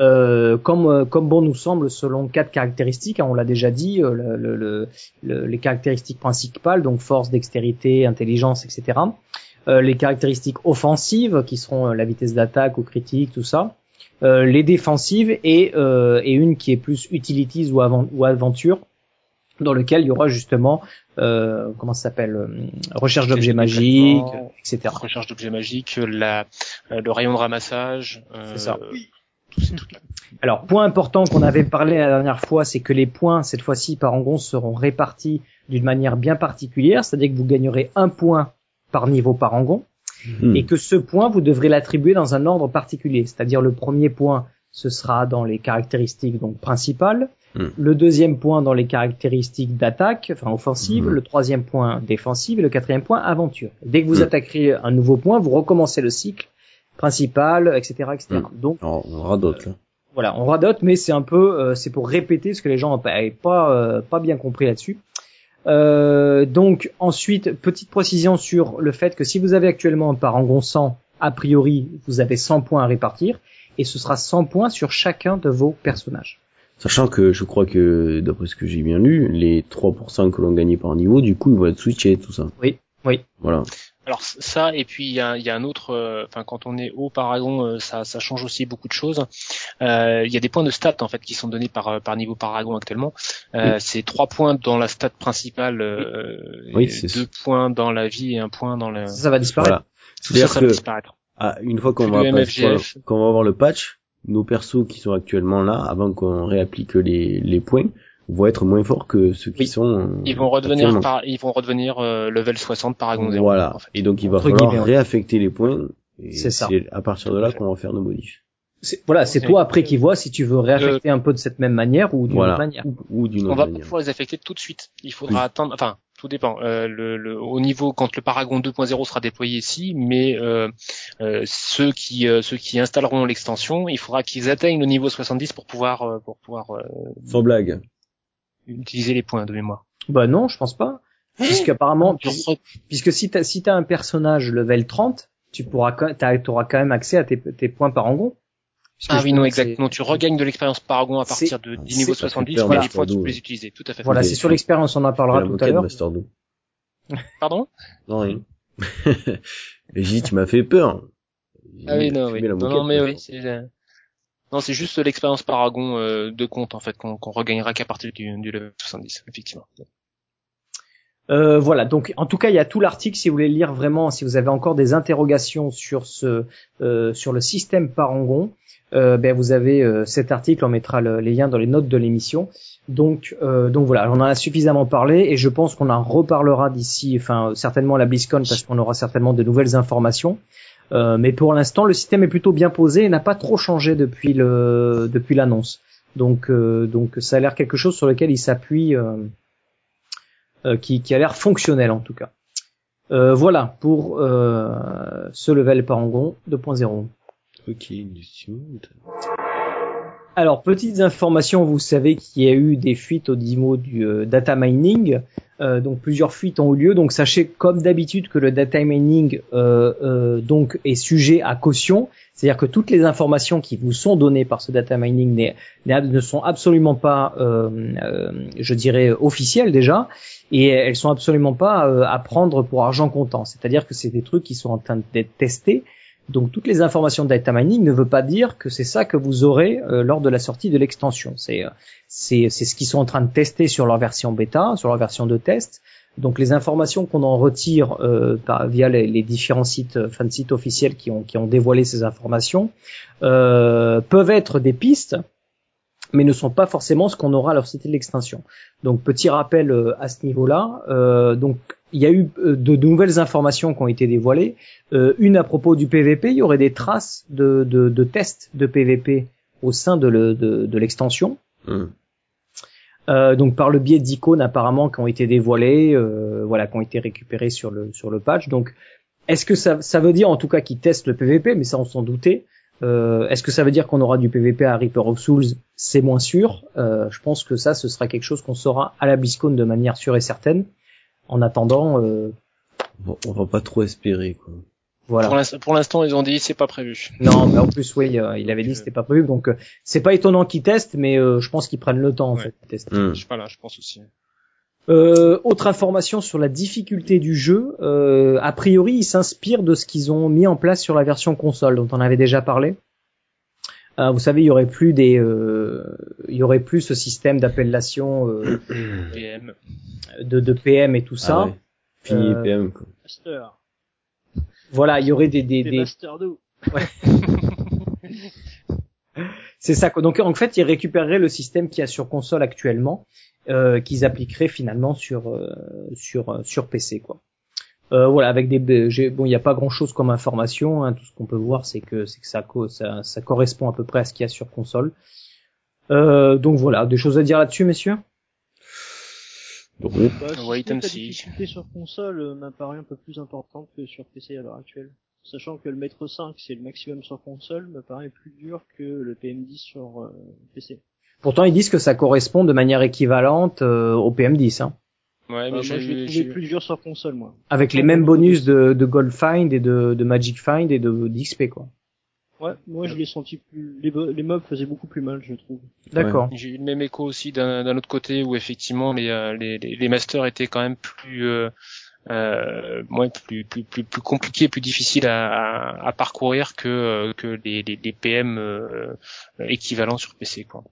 euh, comme comme bon nous semble selon quatre caractéristiques. hein, on l'a déjà dit, le, le- le- le- les caractéristiques principales, donc force, dextérité, intelligence, etc. Euh, les caractéristiques offensives qui seront la vitesse d'attaque ou critique, tout ça. Euh, les défensives et, euh, et une qui est plus utilities ou, avan- ou aventure dans lequel il y aura justement euh, comment ça s'appelle recherche d'objets magiques, etc. recherche d'objets magiques la le rayon de ramassage C'est ça. tous ces trucs là Alors, point important qu'on avait parlé la dernière fois, c'est que les points, cette fois-ci, par Angon, seront répartis d'une manière bien particulière, c'est-à-dire que vous gagnerez un point par niveau par Hmm. et que ce point, vous devrez l'attribuer dans un ordre particulier, c'est-à-dire le premier point, ce sera dans les caractéristiques donc principales, Hmm. le deuxième point dans les caractéristiques d'attaque, enfin offensive, Hmm. le troisième point défensive, et le quatrième point aventure. Dès que vous attaquerez un nouveau point, vous recommencez le cycle principal, etc., etc. Donc on d'autres là. voilà, on radote, mais c'est un peu, euh, c'est pour répéter ce que les gens n'avaient pas, euh, pas bien compris là-dessus. Euh, donc ensuite, petite précision sur le fait que si vous avez actuellement un parangon 100, a priori, vous avez 100 points à répartir, et ce sera 100 points sur chacun de vos personnages. Sachant que je crois que, d'après ce que j'ai bien lu, les 3% que l'on gagnait par niveau, du coup, ils vont être switchés, tout ça. Oui, oui. Voilà. Alors ça et puis il y a, il y a un autre, euh, enfin quand on est au Paragon, euh, ça, ça change aussi beaucoup de choses. Euh, il y a des points de stats en fait qui sont donnés par par niveau Paragon actuellement. Euh, C'est trois points dans la stat principale, euh, Oui, et c'est deux points dans la vie et un point dans le. Ça, ça va disparaître. Voilà. Ça, C'est-à-dire ça va que disparaître. ah, une fois qu'on va, va avoir le patch, nos persos qui sont actuellement là, avant qu'on réapplique les, les points, vont être moins forts que ceux qui Oui. sont. euh, Ils vont redevenir par, ils vont redevenir euh, level 60 Paragon 0. Voilà. en fait. Et donc il va Entre falloir réaffecter les points. C'est ça. à partir de là qu'on va faire nos modifs. C'est- Voilà, c'est toi après qui vois si tu veux réaffecter un peu de cette même manière ou d'une Voilà. autre manière. Ou, ou d'une On autre va pas pouvoir les affecter tout de suite. Il faudra attendre. Enfin, tout dépend. Euh, le, le- au niveau quand le Paragon 2.0 sera déployé ici, mais euh, euh, ceux qui euh, ceux qui installeront l'extension, il faudra qu'ils atteignent le niveau 70 pour pouvoir euh, pour pouvoir euh, Sans blague. Utiliser les points de mémoire. Bah non, je pense pas. Puisqu'apparemment, Tu puis- re- puisque si t'as si t'as un personnage level 30, tu pourras t'auras quand même accès à tes, tes points parangon. Puisque Ah oui non exactement. Tu regagnes de l'expérience Paragon à partir de, du niveau ça fait 70 peur, et voilà. les fois tu Pardon, peux les utiliser. Tout à fait. Voilà, c'est sur l'expérience, on en parlera tout à l'heure. Pardon? Non, rien. Mais j'ai dit, tu m'as fait peur. Ah oui non oui. Non, non mais oui. c'est, euh, Non c'est juste l'expérience Paragon euh, de compte en fait qu'on regagnera qu'à partir du, du level 70 effectivement. Euh, voilà, donc en tout cas, il y a tout l'article si vous voulez lire vraiment, si vous avez encore des interrogations sur ce euh, sur le système Parangon, euh, ben vous avez euh, cet article, on mettra le- les liens dans les notes de l'émission. Donc euh, donc voilà, on en a suffisamment parlé et je pense qu'on en reparlera d'ici, enfin certainement à la BlizzCon parce qu'on aura certainement de nouvelles informations. Euh, mais pour l'instant, le système est plutôt bien posé et n'a pas trop changé depuis le depuis l'annonce. Donc euh, donc ça a l'air quelque chose sur lequel il s'appuie. euh, euh, qui, qui a l'air fonctionnel en tout cas. Euh, voilà pour ce level Parangon 2.0. Ok, une suite. Alors, petites informations, vous savez qu'il y a eu des fuites au niveau du euh, data mining. Euh, donc plusieurs fuites ont eu lieu. Donc sachez comme d'habitude que le data mining euh, euh, donc est sujet à caution, c'est-à-dire que toutes les informations qui vous sont données par ce data mining ne sont absolument pas, je dirais, officielles déjà, et elles sont absolument pas à prendre pour argent comptant. C'est-à-dire que c'est des trucs qui sont en train d'être testés. Donc toutes les informations de data mining ne veut pas dire que c'est ça que vous aurez euh, lors de la sortie de l'extension. C'est euh, c'est c'est ce qu'ils sont en train de tester sur leur version bêta, sur leur version de test. Donc les informations qu'on en retire euh, via les, différents sites, enfin, sites officiels qui ont qui ont dévoilé ces informations peuvent être des pistes, mais ne sont pas forcément ce qu'on aura à leur sortie de l'extension. Donc petit rappel à ce niveau-là. Donc il y a eu euh, de, de nouvelles informations qui ont été dévoilées. Euh, une à propos du PVP, il y aurait des traces de, de, de tests de PVP au sein de, le- de, de l'extension. Hum. Euh, donc par le biais d'icônes apparemment qui ont été dévoilées, euh, voilà, qui ont été récupérées sur le sur le patch. Donc est-ce que ça, ça veut dire en tout cas qu'ils testent le PVP, mais ça on s'en doutait. Euh, est-ce que ça veut dire qu'on aura du PVP à Reaper of Souls? C'est moins sûr. Euh, je pense que ça, ce sera quelque chose qu'on saura à la BlizzCon de manière sûre et certaine. En attendant, euh, Bon, on va pas trop espérer, quoi. voilà. Pour l'instant- ils ont dit c'est pas prévu. Non, mais en plus, oui, euh, il avait dit que c'était pas prévu, donc euh, c'est pas étonnant qu'ils testent, mais euh, je pense qu'ils prennent le temps en Ouais. fait de tester. Hum. Je sais pas là, je pense aussi. Euh, autre information sur la difficulté du jeu, euh, a priori, ils s'inspirent de ce qu'ils ont mis en place sur la version console, dont on avait déjà parlé. Euh, vous savez, il y aurait plus des, euh, il y aurait plus ce système d'appellation euh, <clears throat> PM. de, de PM et tout ça. Ah ouais. Fini Euh, PM, quoi. Master. Voilà, il y aurait des, des, Des des, Master Do. <laughs> C'est ça. quoi. Donc en fait, ils récupéreraient le système qu'il y a sur console actuellement, euh, qu'ils appliqueraient finalement sur euh, sur sur PC quoi. Euh, voilà, avec des j'ai- bon, il n'y a pas grand chose comme information. hein. tout ce qu'on peut voir, c'est que c'est que ça, co- ça ça correspond à peu près à ce qu'il y a sur console. Euh, donc voilà, des choses à dire là-dessus, messieurs? Bon. Bah, si Wait and see. sur console euh, m'apparaît un peu plus importante que sur PC à l'heure actuelle? Sachant que le Maître 5 c'est le maximum sur console, me paraît plus dur que le PM10 sur euh, PC. Pourtant, ils disent que ça correspond de manière équivalente euh, au PM10, hein, Ouais, Euh, mais moi j'ai je l'ai trouvé plus dur sur console moi. avec les mêmes bonus de, de Gold Find et de, de Magic Find et de d'XP quoi. Ouais, moi je l'ai senti plus... Les, les mobs faisaient beaucoup plus mal je trouve. D'accord. J'ai eu le même écho aussi d'un d'un autre côté où effectivement les, euh, les, les, les masters étaient quand même plus euh, euh, moins plus, plus plus plus compliqué, plus difficile à, à, à parcourir que que les, les, les PM euh, équivalents sur PC quoi.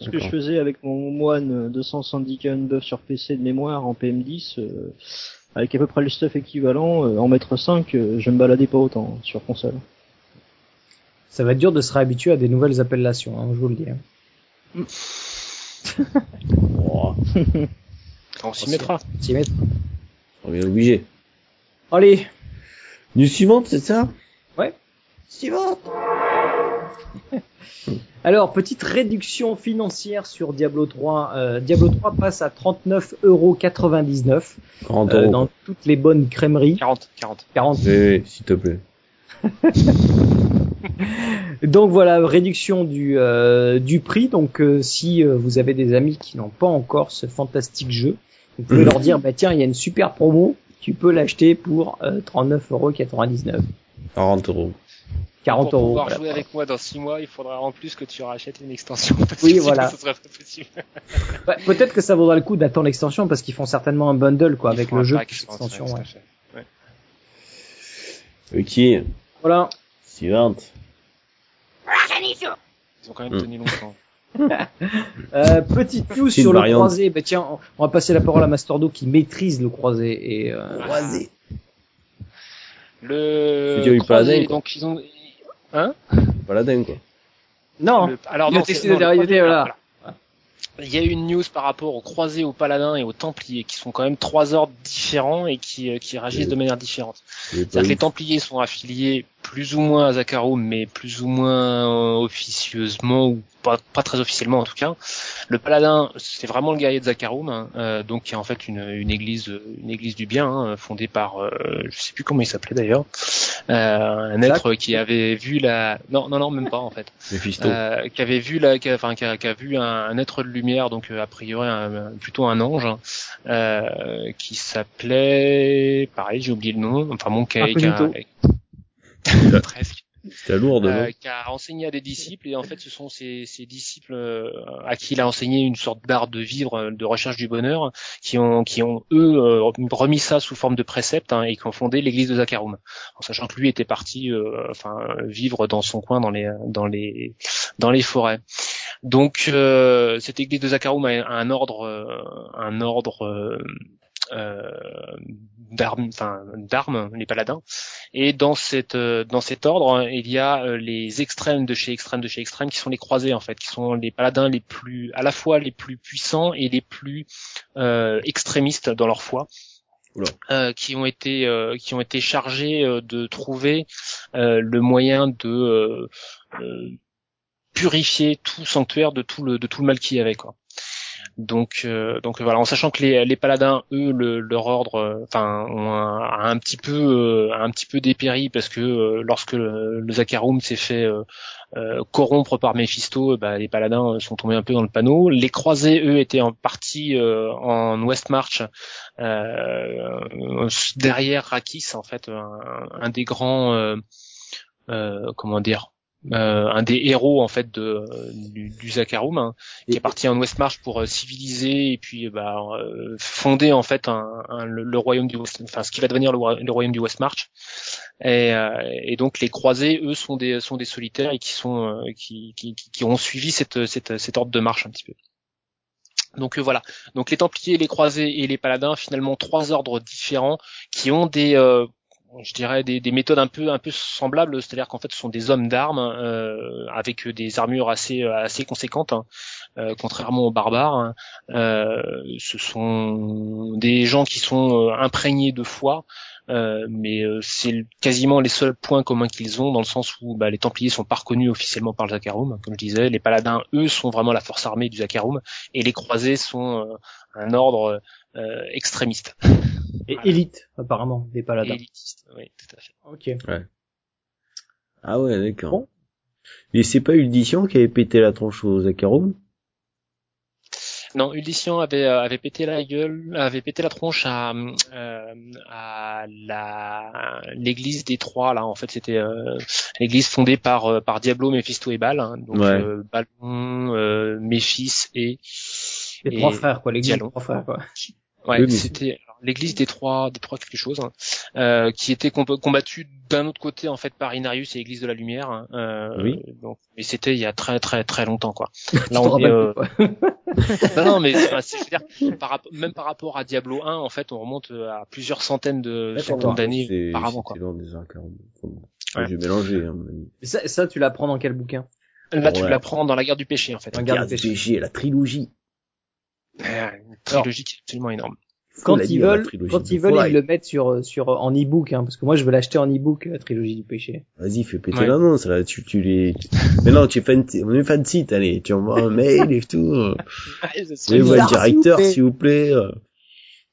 Ce que je faisais avec mon moine 270 k sur PC de mémoire en PM10, euh, avec à peu près le stuff équivalent, euh, en mettre 5, euh, je me baladais pas autant sur console. Ça va être dur de se réhabituer à des nouvelles appellations, hein, je vous le dis. hein. Oh, <laughs> On s'y mettra. T'y mettre. on est obligé. Allez, News suivante, c'est ça? Ouais. Suivante <laughs> alors petite réduction financière sur Diablo 3. Euh, Diablo 3 passe à 39,99€ 40 euh, dans toutes les bonnes crèmeries. 40, 40. 40. Oui, oui, s'il te plaît. <laughs> Donc voilà, réduction du euh, du prix. Donc euh, si euh, vous avez des amis qui n'ont pas encore ce fantastique jeu, vous pouvez Mhm. leur dire bah tiens, il y a une super promo, tu peux l'acheter pour euh, 39,99€. 40 euros. 40 Pour euros. pouvoir voilà. jouer avec moi dans 6 mois, il faudra en plus que tu rachètes une extension. <laughs> Parce Oui, que sinon, voilà. Pas possible. <laughs> Peut-être que ça vaudra le coup d'attendre l'extension parce qu'ils font certainement un bundle quoi avec le jeu l'extension. ouais, ouais. Ok, Voilà. suivante. Ils ont quand même Hmm. tenu longtemps. <laughs> Euh, petite news sur le croisé. Bah tiens, on- on va passer la parole à Mastordo qui maîtrise le croisé et euh, Croisé. Le croisé, quoi. donc ils ont, hein? Paladin, quoi. non. Le- alors Il non, réalité, voilà. Il y a eu une news par rapport aux croisés, aux paladins et aux templiers, qui sont quand même trois ordres différents et qui, euh, qui réagissent de manière différente. Il C'est-à-dire que les templiers sont affiliés plus ou moins à Zakarum, mais plus ou moins euh, officieusement, ou pas, pas très officiellement en tout cas. Le paladin, c'est vraiment le guerrier de Zakarum, hein, euh, donc qui est en fait une, une église, une église du bien, hein, fondée par, euh, je sais plus comment il s'appelait d'ailleurs, euh, un être qui avait vu la, non non non même pas en fait, euh, qui avait vu la, qui a, enfin qui a, qui a vu un, un être de lumière, donc euh, a priori un- plutôt un ange, euh, qui s'appelait, pareil j'ai oublié le nom, enfin mon qui <laughs> presque, C'était lourd, euh, qui a enseigné à des disciples et en fait ce sont ces, ces disciples euh, à qui il a enseigné une sorte d'art de vivre, euh, de recherche du bonheur, qui ont qui ont eux euh, remis ça sous forme de préceptes hein, et qui ont fondé l'église de Zakarum, en sachant que lui était parti euh, enfin vivre dans son coin dans les dans les dans les forêts. Donc euh, cette église de Zakarum a un ordre un ordre d'armes enfin d'armes les paladins et dans cette euh, dans cet ordre il y a euh, les extrêmes de chez extrêmes de chez extrêmes qui sont les croisés en fait qui sont les paladins les plus à la fois les plus puissants et les plus euh, extrémistes dans leur foi euh, qui ont été euh, qui ont été chargés euh, de trouver euh, le moyen de euh, euh, purifier tout sanctuaire de tout le de tout le mal qu'il y avait quoi. Donc euh, donc voilà, en sachant que les, les paladins eux le, leur ordre euh, enfin ont un, petit peu euh, un petit peu dépéri parce que euh, lorsque le, le s'est fait corrompre par Mephisto, bah, les paladins sont tombés un peu dans le panneau. Les croisés eux étaient en partie en West March euh, derrière Rakis en fait un, un des grands comment dire euh, un des héros en fait de du, du Zakarum hein, qui est parti en West March pour euh, civiliser et puis bah, euh, fonder en fait un, un- le, le royaume du West, enfin ce qui va devenir le, royaume du West March et, euh, et donc les croisés eux sont des sont des solitaires et qui sont euh, qui, qui, qui, qui ont suivi cette, cette cet ordre de marche un petit peu. Donc euh, voilà. Donc les Templiers les Croisés et les Paladins finalement trois ordres différents qui ont des euh, je dirais des, des méthodes un peu un peu semblables, c'est-à-dire qu'en fait ce sont des hommes d'armes euh, avec des armures assez assez conséquentes, hein, euh, contrairement aux barbares. hein. Euh, ce sont des gens qui sont euh, imprégnés de foi, euh, mais euh, c'est quasiment les seuls points communs qu'ils ont dans le sens où bah, les Templiers sont pas reconnus officiellement par le Zakarum, comme je disais. Les Paladins, eux, sont vraiment la force armée du Zakarum, et les Croisés sont euh, un ordre euh, extrémiste, <laughs> Et Voilà. élite, apparemment, des paladins. élitiste. Oui, tout à fait. Ok. Ah ouais, d'accord. Bon. Et c'est pas Uldition qui avait pété la tronche au Zakarum Non, Uldition avait euh, avait pété la gueule, avait pété la tronche à euh, à la l'église des trois là. En fait, c'était euh, l'église fondée par euh, par Diablo, Mephisto et Baal. hein. donc Ouais. euh, Ballon, euh, Méphis et Les et- trois frères, quoi, l'église des trois frères, quoi. Ouais, Oui, mais- c'était l'église des trois, des trois quelque chose, hein, euh, qui était comb- combattue d'un autre côté en fait par Inarius et l'église de la lumière. hein, euh, Oui. Donc, mais c'était il y a très très très longtemps quoi. <laughs> Là on est, euh, <laughs> non, non, mais enfin, c'est- je veux dire, par même par rapport à Diablo 1, en fait, on remonte euh, à plusieurs centaines de centaines d'années auparavant quoi. C'était loin des arts 40. Enfin, bon. Ouais. J'ai mélangé, hein, ça, ça, tu l'apprends dans quel bouquin? Là, tu Ouais. l'apprends dans la guerre du péché en fait. Dans la guerre Garde du péché. La trilogie. Euh, Une trilogie qui est absolument énorme. Quand la ils lire, veulent, quand ils veulent, ils le mettent sur sur en e-book, hein, parce que moi je veux l'acheter en e-book la trilogie du péché. Vas-y, fais péter Ouais. l'annonce, là, tu, tu les... Mais non, tu es fan, on est fan site, allez, tu envoies un mail et tout. Vous voulez voir le directeur, s'il vous plaît. euh.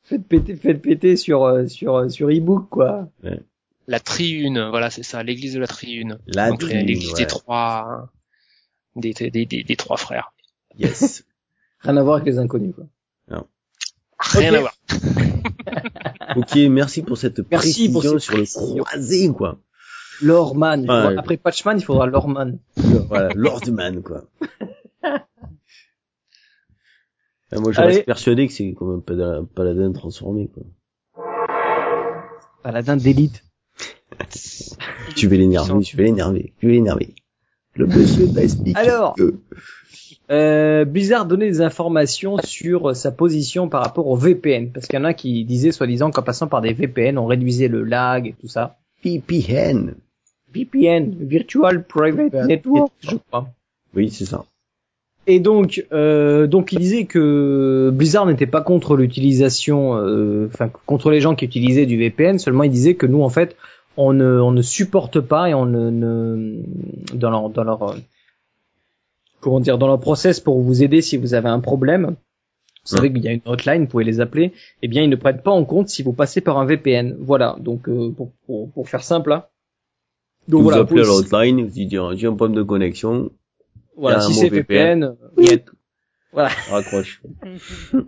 Faites péter, faites péter sur euh, sur euh, sur e-book quoi. La triune, voilà, c'est ça, l'église de la triune. La Donc triune, l'église ouais. des trois, des, des, des, des trois frères. Yes. <laughs> Rien à voir avec les inconnus quoi. Rien à voir. <laughs> ok, merci pour cette Merci pour précision sur le croisé, quoi. Lorman. Ouais. Après Patchman, il faudra Lorman. voilà, Lordman, quoi. Et <laughs> moi, je Allez. reste persuadé que c'est quand même pas un paladin transformé, quoi. Paladin d'élite. <laughs> Tu vas l'énerver, tu vas l'énerver, tu vas l'énerver. Le monsieur t'explique Alors, que... euh, Blizzard donnait des informations sur sa position par rapport au VPN, parce qu'il y en a qui disaient soi-disant qu'en passant par des VPN, on réduisait le lag et tout ça. PPN. VPN, Virtual Private Network, je crois. Oui, c'est ça. Et donc, euh, donc il disait que Blizzard n'était pas contre l'utilisation, euh, enfin contre les gens qui utilisaient du VPN. Seulement, il disait que nous, en fait, on ne, on ne supporte pas et on ne, ne dans leur, dans leur, euh, comment dire, dans leur process pour vous aider si vous avez un problème. Vous savez qu'il y a une hotline, vous pouvez les appeler. Eh bien, ils ne prennent pas en compte si vous passez par un VPN. Voilà. Donc, euh, pour, pour, pour faire simple, hein. Donc vous voilà. appelez à vous- l'hotline, vous dites, j'ai un problème de connexion, voilà, si c'est VPN. VPN, a raccroche. <laughs>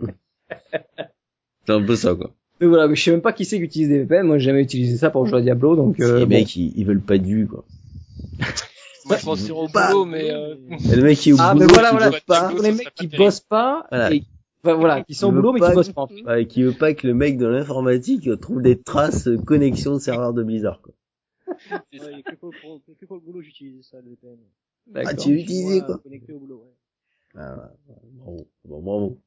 c'est un peu ça, quoi. Mais voilà, mais je sais même pas qui c'est qui utilise des VPN. Moi, j'ai jamais utilisé ça pour jouer à Diablo, donc. Euh, les bon. mecs, ils, ils veulent pas de vue, quoi. <laughs> Moi, je m'en tire au Bah, boulot, mais euh, <laughs> Et le mec qui est au Ah, boulot, mais voilà, qui voilà. veut pas, les mecs pas qui terrible. bossent pas, Voilà. et, enfin, voilà, qui sont au boulot mais pas qui que- bossent pas. fait. ouais, qui veut pas que le mec de l'informatique trouve des traces euh, connexion serveur de Blizzard, quoi. <laughs> c'est. Ouais, que pour, pour, que pour le boulot, j'utilise ça, le VPN. Ah, tu utilisé, Moi, quoi. Connecté au boulot, ouais. Ah, bravo. Bon, bravo.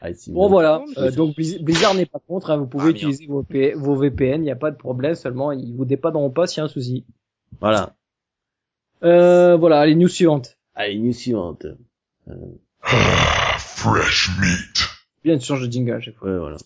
Ah, Bon bien. voilà, Euh, donc Blizz- Blizzard n'est pas contre, hein, vous pouvez Ah, utiliser vos, P- vos VPN, il n'y a pas de problème, seulement ils vous dépanneront pas s'il y a un souci. Voilà. Euh, voilà, les news suivantes. Allez, news suivante. Fresh meat. Bien, tu changes de jingle à chaque fois. Ouais, voilà.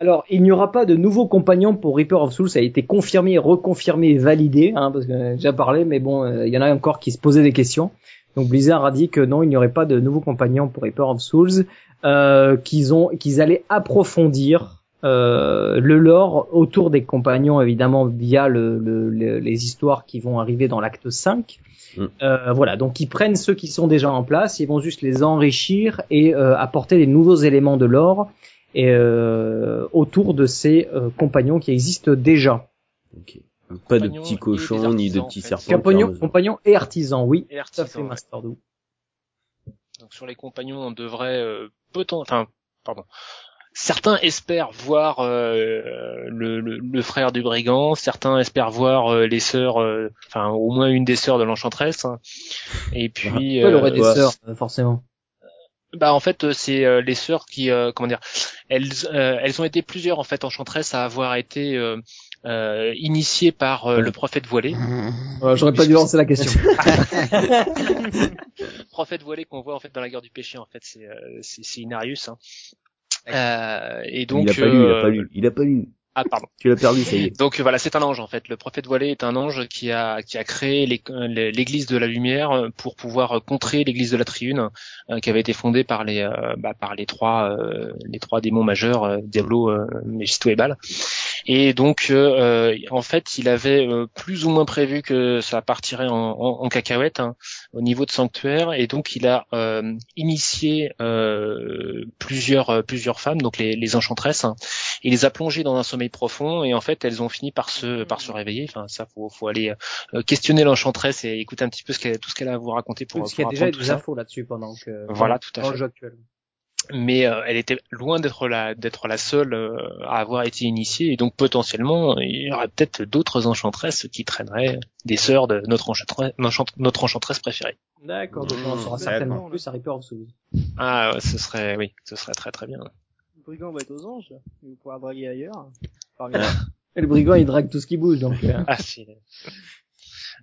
Alors, il n'y aura pas de nouveaux compagnons pour Reaper of Souls, ça a été confirmé, reconfirmé, validé, hein, parce que j'en ai déjà parlé, mais bon, euh, il y en a encore qui se posaient des questions. Donc Blizzard a dit que non, il n'y aurait pas de nouveaux compagnons pour Reaper of Souls, euh, qu'ils ont, qu'ils allaient approfondir euh, le lore autour des compagnons, évidemment via le, le- le- les histoires qui vont arriver dans l'acte 5. Mm. Euh, voilà, donc ils prennent ceux qui sont déjà en place, ils vont juste les enrichir et euh, apporter des nouveaux éléments de lore et euh, autour de ces euh, compagnons qui existent déjà. Ok. Pas de petits et cochons, ni de petits serpents. Compagnons, compagnons et artisans, oui. Et artisans, fait, ouais. Master Do. Donc sur les compagnons, on devrait euh, poten- enfin, pardon. Certains espèrent voir euh, le, le, le frère du brigand, certains espèrent voir euh, les sœurs, euh, enfin au moins une des sœurs de l'enchanteresse. hein. Et puis, il aurait des ouais. sœurs, euh, forcément bah en fait euh, c'est euh, les sœurs qui, euh, comment dire, elles, euh, elles ont été plusieurs en fait enchanteresses à avoir été euh, euh, initiées par euh, le prophète voilé. Voilà, J'aurais pas dû lancer la question. Le <laughs> prophète voilé qu'on voit en fait dans la guerre du péché en fait c'est euh, c'est Inarius. Hein. Euh, et donc il a pas lu, il a euh, pas lu, il a pas lu. Ah pardon. Tu l'as perdu, ça y est. Donc voilà, c'est un ange en fait. Le prophète voilé est un ange qui a qui a créé l'é- l'église de la lumière pour pouvoir contrer l'église de la triune euh, qui avait été fondée par les euh, bah, par les trois euh, les trois démons majeurs euh, Diablo, euh, Mephisto et Baal. Et donc euh, euh, en fait, il avait euh, plus ou moins prévu que ça partirait en, en, en cacahuète hein, au niveau de sanctuaire et donc il a euh, initié euh, plusieurs plusieurs femmes donc les, les enchantresses hein, il les a plongées dans un sommeil profond et en fait elles ont fini par se par se réveiller enfin ça faut faut aller euh, questionner l'enchanteresse et écouter un petit peu ce qu'elle tout ce qu'elle a à vous raconter pour, Parce qu'il y a déjà des infos là-dessus pendant que Voilà, tout à fait. jeu actuel. Mais euh, elle était loin d'être la d'être la seule euh, à avoir été initiée et donc potentiellement il y aurait peut-être d'autres enchantresses qui traîneraient des sœurs de notre enchantresse notre enchantresse préférée. D'accord, donc on en saura certainement plus of Souls. Ah ouais, ce serait oui, ce serait très très bien. Le brigand va être aux anges, il pouvoir draguer ailleurs. Par Et le brigand il drague tout ce qui bouge donc. euh, Ah si.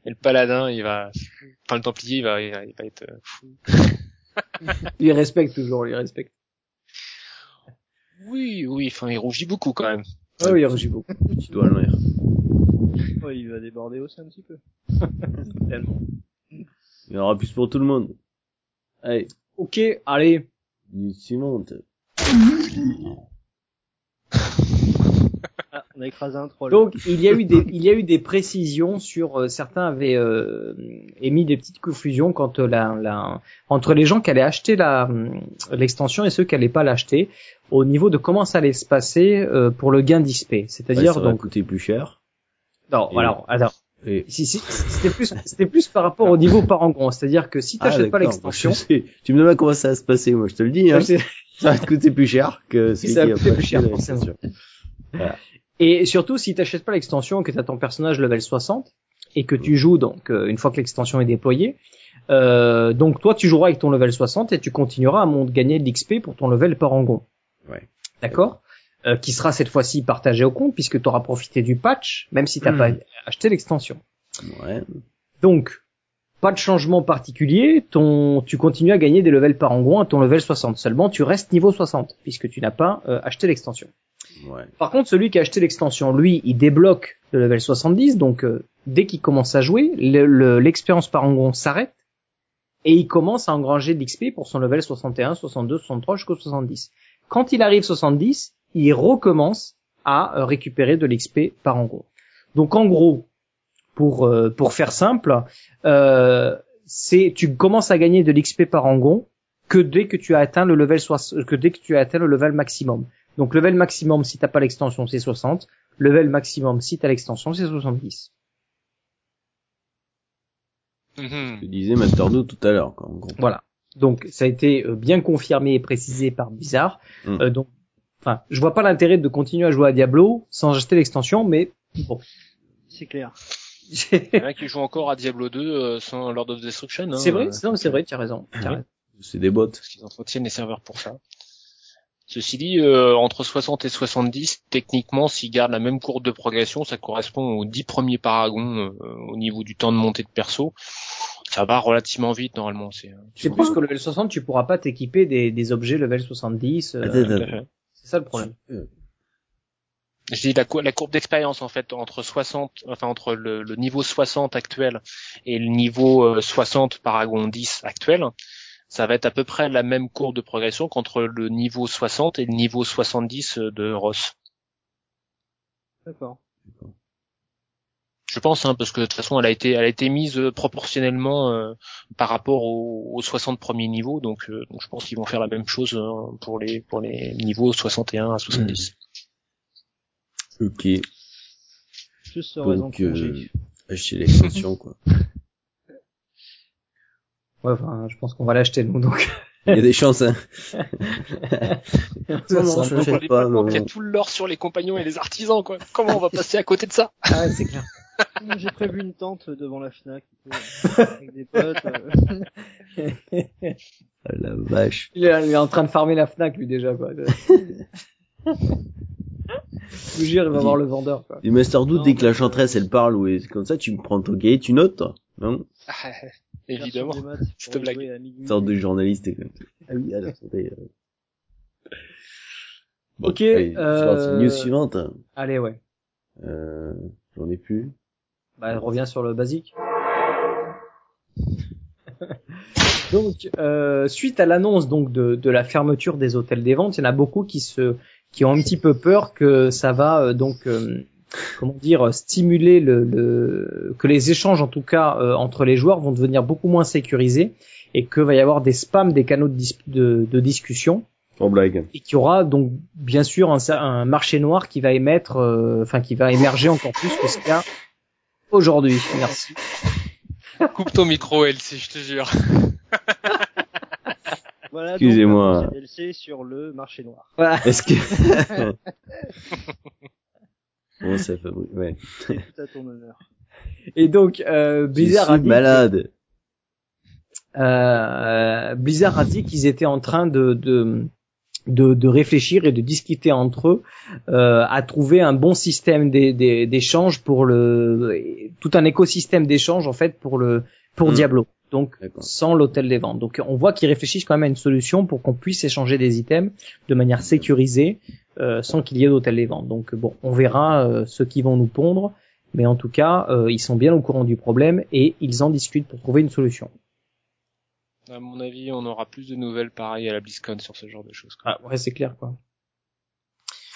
Et le paladin, il va, enfin le templier, il va, il va, il va être euh, fou. <laughs> il respecte toujours, il respecte. Oui, oui, enfin il rougit beaucoup quand même. Ah oui, il rougit beaucoup. <laughs> Tu dois l'air. Ouais, il va déborder aussi un petit peu. <laughs> Tellement. Il y en aura plus pour tout le monde. Allez, Ok, allez. minute suivante. Ah, on a écrasé un troll. Donc il y a eu des il y a eu des précisions sur euh, certains avaient euh, émis des petites confusions quant à la, la entre les gens qui allaient acheter la hum, l'extension et ceux qui allaient pas l'acheter au niveau de comment ça allait se passer euh, pour le gain d'XP. Ouais, C'est-à-dire ça va donc coûter plus cher. non Et- voilà alors Et... si, si, c'était plus c'était plus par rapport au niveau parangon, c'est-à-dire que si Ah, t'achètes pas d'accord. l'extension. Tu me demandes comment ça va se passer, moi je te le dis, hein. ça va te coûter plus cher que <laughs> celui Ça va qui a coûter pas plus cher, forcément. extension. Et surtout, si t'achètes pas l'extension, que t'as ton personnage level 60, et que tu joues donc euh, une fois que l'extension est déployée, euh, donc toi tu joueras avec ton level 60 et tu continueras à gagner de l'XP pour ton level parangon. Ouais. D'accord? Euh, Qui sera cette fois-ci partagé au compte puisque tu auras profité du patch, même si t'as Hmm. pas acheté l'extension. Ouais. Donc, pas de changement particulier, ton, tu continues à gagner des levels parangon à ton level 60. Seulement, tu restes niveau 60 puisque tu n'as pas euh, acheté l'extension. Par contre, celui qui a acheté l'extension, lui, il débloque le level 70, donc euh, dès qu'il commence à jouer, le- le- l'expérience parangon s'arrête et il commence à engranger de l'XP pour son level 61, 62, 63 jusqu'au 70. Quand il arrive 70, il recommence à euh, récupérer de l'XP parangon. Donc en gros, pour euh, pour faire simple, euh, c'est tu commences à gagner de l'XP parangon que dès que tu as atteint le level que dès que tu as atteint le level maximum. Donc level maximum si t'as pas l'extension c'est 60, level maximum si t'as l'extension c'est 70. Mhm. Je disais Master 2 tout à l'heure. Voilà. Donc ça a été euh, bien confirmé et précisé par Blizzard. Mm. Euh, donc, enfin, je vois pas l'intérêt de continuer à jouer à Diablo sans acheter l'extension, mais bon. C'est clair. Il y en a qui jouent encore à Diablo 2 euh, sans Lord of Destruction. Hein, c'est vrai, euh, c'est non, c'est vrai, tu as raison. C'est des bots. parce qu'ils entretiennent les serveurs pour ça. Ceci dit, euh, entre 60 et 70, techniquement, s'ils gardent la même courbe de progression, ça correspond aux 10 premiers paragons euh, au niveau du temps de montée de perso. Ça va relativement vite normalement. C'est euh, C'est plus qu'au level 60, tu pourras pas t'équiper des, des objets level 70. euh, fait. c'est ça le problème. Je dis la, cou- la courbe d'expérience en fait entre 60, enfin entre le, le niveau 60 actuel et le niveau euh, 60 Paragon 10 actuel, ça va être à peu près la même courbe de progression qu'entre le niveau 60 et le niveau 70 de Ross. D'accord. Je pense, hein, parce que de toute façon, elle a été, elle a été mise euh, proportionnellement euh, par rapport aux, aux 60 premiers niveaux, donc, euh, donc je pense qu'ils vont faire la même chose euh, pour les pour les niveaux 61 à 70. Ok. Je serais en Donc, euh, acheter l'extension, quoi. <laughs> Ouais, enfin, je pense qu'on va l'acheter nous donc. Il y a des chances, hein. Non, non, Ça je pas, non. y a tout l'or sur les compagnons et les artisans, quoi. Comment on va passer à côté de ça? Ah, c'est clair. Moi, J'ai prévu une tente devant la Fnac euh, avec des potes. euh. Ah, la vache. Il est, il est en train de farmer la Fnac lui déjà quoi. Je vous jure, il va voir le vendeur quoi. Du Master 2, Non, dès que la chanteresse, elle parle, ou est- comme ça, tu me prends ton cahier, tu notes, toi. Non? Évidemment. Pour te blague. Une sorte de journaliste, ça. Ah oui, alors, <laughs> attendez, euh. Bon, Ok, allez, euh, une news suivante. Allez ouais. Euh, j'en ai plus. Bah, reviens sur le basique. <laughs> donc, euh, suite à l'annonce donc de, de la fermeture des hôtels des ventes, il y en a beaucoup qui se qui ont un petit peu peur que ça va euh, donc euh, comment dire stimuler le, le que les échanges en tout cas euh, entre les joueurs vont devenir beaucoup moins sécurisés et que va y avoir des spams des canaux de, dis- de, de discussion En blague. et qu'il y aura donc bien sûr un, un marché noir qui va émettre, euh, enfin qui va émerger encore plus que ce qu'il y a aujourd'hui. Merci. Coupe ton micro, Elsie, je te jure. <laughs> Voilà Excusez-moi. sur le marché noir. Voilà. Est-ce que <laughs> bon ça fait ouais. C'est tout à ton honneur. Et donc euh, Blizzard Je a dit, malade. euh, Blizzard a dit qu'ils étaient en train de, de de, de réfléchir et de discuter entre eux euh, à trouver un bon système d'é- d'é- d'échange pour le tout un écosystème d'échange en fait pour le pour Mm. Diablo. Donc sans l'hôtel des ventes. Donc on voit qu'ils réfléchissent quand même à une solution pour qu'on puisse échanger des items de manière sécurisée euh, sans qu'il y ait d'hôtel des ventes. Donc bon, on verra euh, ceux qui vont nous pondre, mais en tout cas, euh, ils sont bien au courant du problème et ils en discutent pour trouver une solution. À mon avis, on aura plus de nouvelles pareilles à la BlizzCon sur ce genre de choses. quoi. Ah ouais, c'est clair quoi.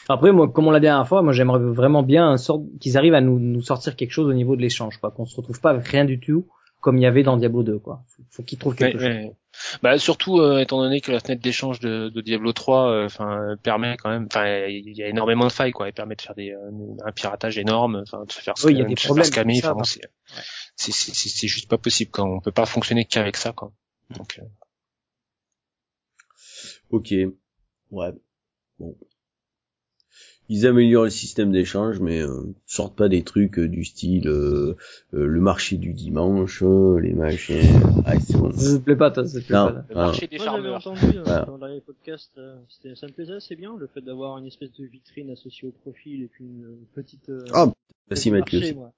Après, moi, comme on l'a dit la dernière fois, moi j'aimerais vraiment bien qu'ils arrivent à nous, nous sortir quelque chose au niveau de l'échange, quoi, qu'on se retrouve pas avec rien du tout comme il y avait dans Diablo 2, quoi. Faut, faut qu'ils trouvent quelque Ouais, chose. ouais. Bah surtout euh, étant donné que la fenêtre d'échange de, de Diablo 3 euh, enfin euh, permet quand même enfin il y a énormément de failles quoi, elle permet de faire des euh, un piratage énorme, enfin de se faire Oui, il y a des de problèmes scammer, enfin bon, c'est c'est c'est c'est- c'est juste pas possible quand on peut pas fonctionner qu'avec ça quoi. Donc euh, Ok. Ouais. Bon. Ils améliorent le système d'échange, mais euh, sortent pas des trucs euh, du style euh, euh, le marché du dimanche, euh, les machins. Ah, c'est bon. Ça te plaît pas, toi, ça te plaît Non. pas. le Ah. marché des Moi j'avais farmers. entendu euh, Voilà. dans le podcast, euh, c'était- ça me plaisait assez bien le fait d'avoir une espèce de vitrine associée au profil et puis une euh, petite. euh, Ah, petit Merci Mathieu. moi.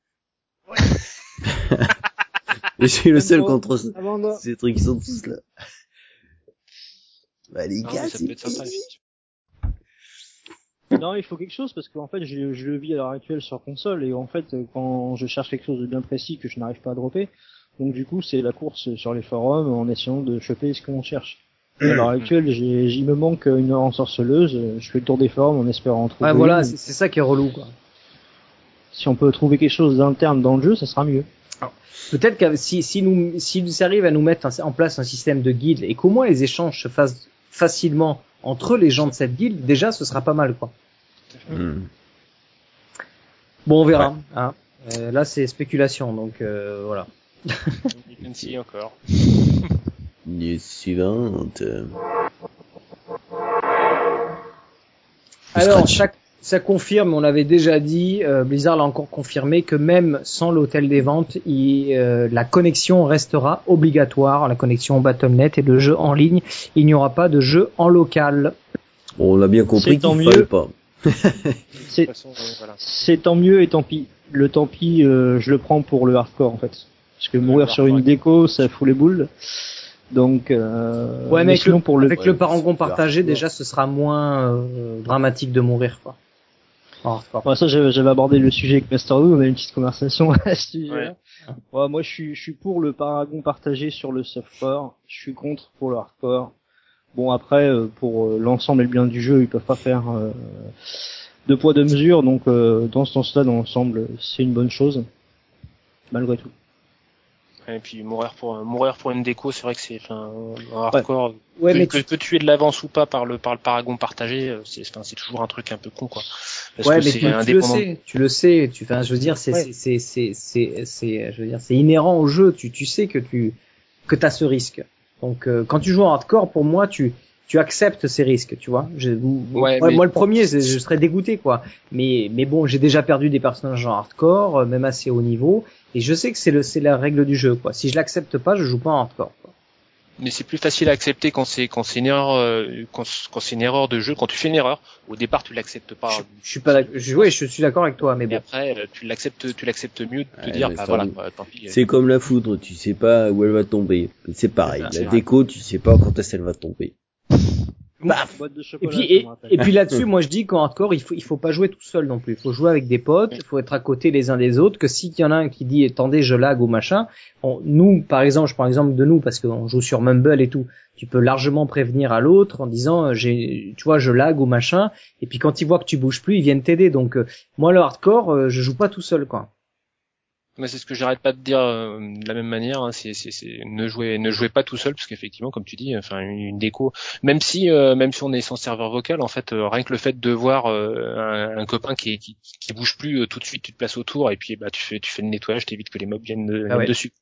<laughs> Je suis le seul contre ces trucs, ils sont tous là. Bah les Non, gars, c'est. Non, il faut quelque chose parce qu'en fait, je, je le vis à l'heure actuelle sur console et en fait, quand je cherche quelque chose de bien précis que je n'arrive pas à dropper, donc du coup, c'est la course sur les forums en essayant de choper ce qu'on cherche. À l'heure actuelle, j'ai, il me manque une ensorceleuse. euh, Je fais le tour des forums en espérant en trouver. Ouais, voilà, c'est ça qui est relou, quoi. Si on peut trouver quelque chose d'interne dans le jeu, ça sera mieux. Peut-être que si, si nous, s'ils arrivent à nous mettre en place un système de guilde et qu'au moins les échanges se fassent facilement entre les gens de cette guilde, déjà, ce sera pas mal, quoi. Hmm. Bon, on verra. hein. Euh, là, c'est spéculation, donc euh, voilà. <laughs> See encore. News suivante. Alors, Scratch. Ça, confirme, on l'avait déjà dit, euh, Blizzard l'a encore confirmé que même sans l'hôtel des ventes, il, euh, la connexion restera obligatoire, la connexion Battle.net et le jeu en ligne. Il n'y aura pas de jeu en local. Bon, on l'a bien C'est compris tant qu'il mieux. fallait pas. <laughs> C'est, euh, voilà. c'est tant mieux et tant pis. Le tant pis, euh, je le prends pour le hardcore en fait. Parce que mourir sur une déco, ça fout les boules. Donc, euh, Ouais, mais avec, sinon le, pour le avec Ouais, le parangon partagé, déjà, ce sera moins euh, dramatique de mourir, quoi. Ouais, ça, j'avais j'avais abordé le sujet avec Master Lou, on a eu une petite conversation <laughs> à ce sujet. Ouais. Ouais, moi, je suis, je suis pour le paragon partagé sur le softcore. Je suis contre pour le hardcore. Bon, après, euh, pour euh, l'ensemble et le bien du jeu, ils peuvent pas faire euh, deux poids deux mesures. Donc, euh, dans ce sens-là, dans l'ensemble, c'est une bonne chose, malgré tout. Et puis mourir pour mourir pour une déco, c'est vrai que c'est un hardcore Ouais, que, mais que tu, tuer de l'avance ou pas par le par le paragon partagé, euh, c'est c'est toujours un truc un peu con quoi. Parce ouais, que mais tu, tu le indépendant. sais, tu le sais, tu, enfin, je veux dire, c'est, Ouais. c'est, c'est, c'est, c'est, je veux dire, c'est inhérent au jeu. Tu, tu sais que tu, que t'as ce risque. Donc, euh, quand tu joues en hardcore, pour moi, tu, tu acceptes ces risques, tu vois. Je, Ouais, moi, mais- moi, le premier, c'est- je serais dégoûté, quoi. Mais, mais bon, j'ai déjà perdu des personnages en hardcore, euh, même assez haut niveau, et je sais que c'est le, c'est la règle du jeu, quoi. Si je l'accepte pas, je joue pas en hardcore. Quoi. Mais c'est plus facile à accepter quand c'est quand c'est une erreur euh, quand, quand c'est une erreur de jeu. Quand tu fais une erreur, au départ tu l'acceptes pas. Je, je suis pas, je, ouais, je suis d'accord avec toi, mais Et bon. après euh, tu l'acceptes tu l'acceptes mieux de te Ouais, dire bah voilà tant pis. C'est comme la foudre, tu sais pas où elle va tomber. C'est pareil. C'est La vrai. déco, tu sais pas quand est-ce qu'elle va tomber. Boîte de Et puis, et, et puis là-dessus, <laughs> moi je dis qu'en hardcore, il faut, il faut pas jouer tout seul non plus. Il faut jouer avec des potes, il faut être à côté les uns des autres, que s'il y en a un qui dit, attendez, je lag ou machin, bon, nous, par exemple, je prends l'exemple de nous, parce qu'on joue sur Mumble et tout, tu peux largement prévenir à l'autre en disant, euh, j'ai, tu vois, je lag ou machin, et puis quand ils voient que tu bouges plus, ils viennent t'aider. Donc, euh, moi, le hardcore, euh, je joue pas tout seul, quoi. Mais c'est ce que j'arrête pas de dire euh, de la même manière. hein, c'est c'est c'est ne jouez ne jouez pas tout seul parce qu'effectivement comme tu dis, enfin une, une déco, même si euh, même si on est sans serveur vocal, en fait euh, rien que le fait de voir euh, un, un copain qui, qui qui bouge plus euh, tout de suite, tu te places autour et puis bah tu fais tu fais le nettoyage, t'évites que les mobs viennent, de- Ah viennent ouais. dessus.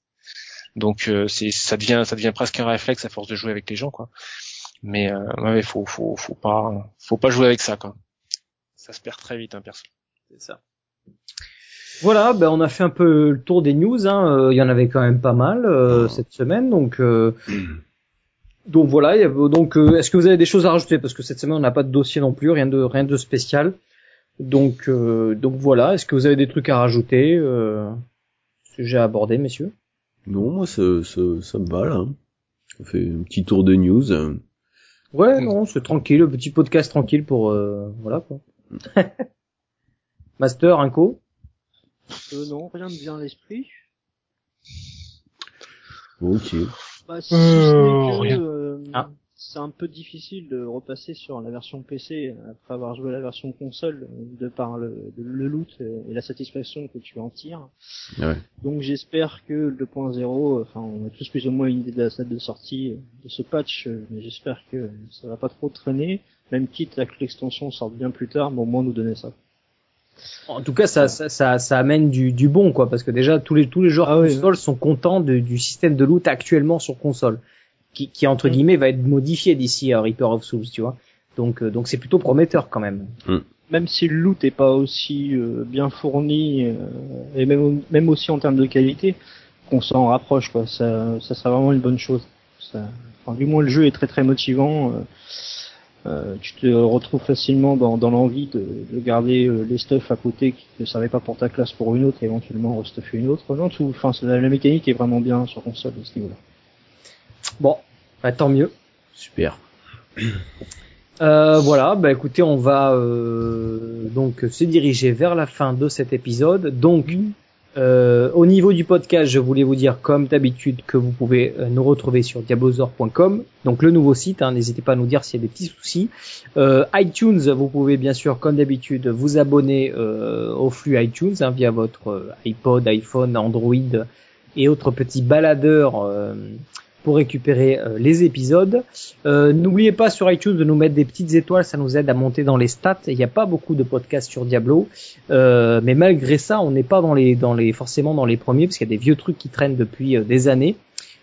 Donc euh, c'est ça devient ça devient presque un réflexe à force de jouer avec les gens quoi. Mais euh, ouais, faut, faut, faut pas, faut pas jouer avec ça, quoi. Ça se perd très vite, un hein, perso. C'est ça. Voilà, ben on a fait un peu le tour des news. Hein. Euh, il y en avait quand même pas mal euh, cette semaine, donc euh, donc voilà. Donc est-ce que vous avez des choses à rajouter? Parce que cette semaine on n'a pas de dossier non plus, rien de rien de spécial. Donc donc voilà. Est-ce que vous avez des trucs à rajouter Sujet à aborder, messieurs? Non, moi ça, ça, ça me va là. On fait un petit tour de news. Ouais, non, c'est tranquille, un petit podcast tranquille pour voilà quoi. <laughs> Master, Inco? Euh, Non, rien ne vient à l'esprit. Ok. Bah, si euh, euh, ah. c'est un peu difficile de repasser sur la version PC après avoir joué la version console de par le, le loot et la satisfaction que tu en tires. Ouais. Donc j'espère que le 2.0, enfin on a tous plus ou moins une idée de la date de sortie de ce patch, mais j'espère que ça va pas trop traîner, même quitte à que l'extension sorte bien plus tard, mais au moins nous donner ça. En tout cas, ça, ça, ça, amène du, du, bon, quoi, parce que déjà tous les tous les joueurs ah console sont contents de, du système de loot actuellement sur console, qui, qui entre mm. guillemets va être modifié d'ici à Reaper of Souls, tu vois. Donc euh, donc c'est plutôt prometteur quand même. Mm. Même si le loot est pas aussi euh, bien fourni euh, et même même aussi en termes de qualité, qu'on s'en rapproche, quoi. Ça ça sera vraiment une bonne chose. Ça, enfin, du moins le jeu est très très motivant. Euh, tu te retrouves facilement dans, dans l'envie de, de, garder euh, les stuffs à côté qui ne servaient pas pour ta classe pour une autre et éventuellement restuffer une autre. Non, tout, enfin, la, la, mécanique est vraiment bien sur console à ce niveau-là. Bon, bah, tant mieux. Super. Euh, voilà, bah écoutez, on va euh, donc se diriger vers la fin de cet épisode. Donc, euh, au niveau du podcast, je voulais vous dire comme d'habitude que vous pouvez euh, nous retrouver sur diablozor.com, donc le nouveau site. Hein, N'hésitez pas à nous dire s'il y a des petits soucis. Euh, iTunes, vous pouvez bien sûr comme d'habitude vous abonner au flux iTunes hein, via votre iPod, iPhone, Android et autres petits baladeurs pour récupérer euh, les épisodes. Euh, n'oubliez pas sur iTunes de nous mettre des petites étoiles, ça nous aide à monter dans les stats. Il n'y a pas beaucoup de podcasts sur Diablo, euh, mais malgré ça, on n'est pas dans les, dans forcément dans les premiers parce qu'il y a des vieux trucs qui traînent depuis des années.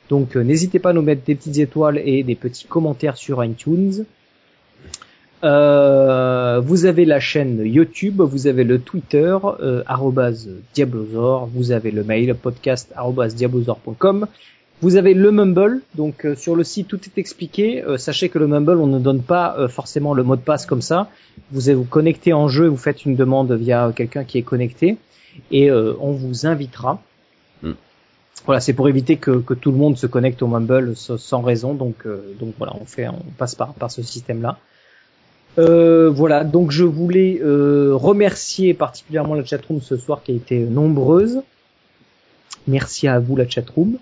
Donc n'hésitez pas à nous mettre des petites étoiles et des petits commentaires sur iTunes. vous avez la chaîne YouTube, vous avez le Twitter, euh, Diablozor, vous avez le mail podcast diablozor.com, vous avez le Mumble, donc euh, sur le site tout est expliqué. Euh, sachez que le Mumble, on ne donne pas euh, forcément le mot de passe comme ça. Vous vous connecter en jeu, vous faites une demande via quelqu'un qui est connecté et on vous invitera. Hmm. Voilà, c'est pour éviter que, que, tout le monde se connecte au Mumble sans raison. Donc, donc voilà, on fait, on passe par, par ce système-là. voilà, donc je voulais remercier particulièrement la chatroom ce soir qui a été nombreuse. Merci à vous la chatroom.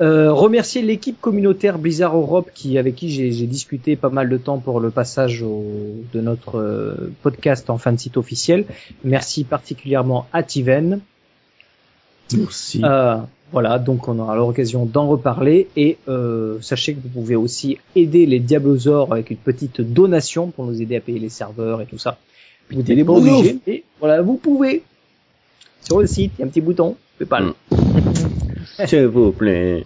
Euh, remercier l'équipe communautaire Blizzard Europe qui avec qui j'ai discuté pas mal de temps pour le passage de notre euh, podcast en fin de site officiel. Merci particulièrement à Tiven. Merci. Euh, voilà, donc on aura l'occasion d'en reparler et sachez que vous pouvez aussi aider les Diablosaures avec une petite donation pour nous aider à payer les serveurs et tout ça. Vous n'êtes pas obligé, et voilà, vous pouvez. Sur le site, il y a un petit bouton, PayPal. Mm. S'il vous plaît.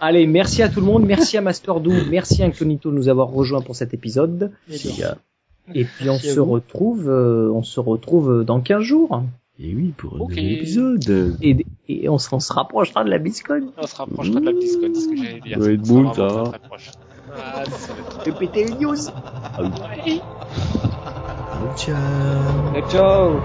Allez, merci à tout le monde, merci à Master Doo, merci à Incognito de nous avoir rejoints pour cet épisode. Et puis on se retrouve, euh, on se retrouve dans 15 jours. Et oui, pour un nouvel épisode. Et, et on, se, on se rapprochera de la BlizzCon. On se rapprochera de la BlizzCon, c'est ce que j'allais dire. Ça va être boule, ça. Ah, ça va être... péter les news. Ah oui. Ciao. Ciao.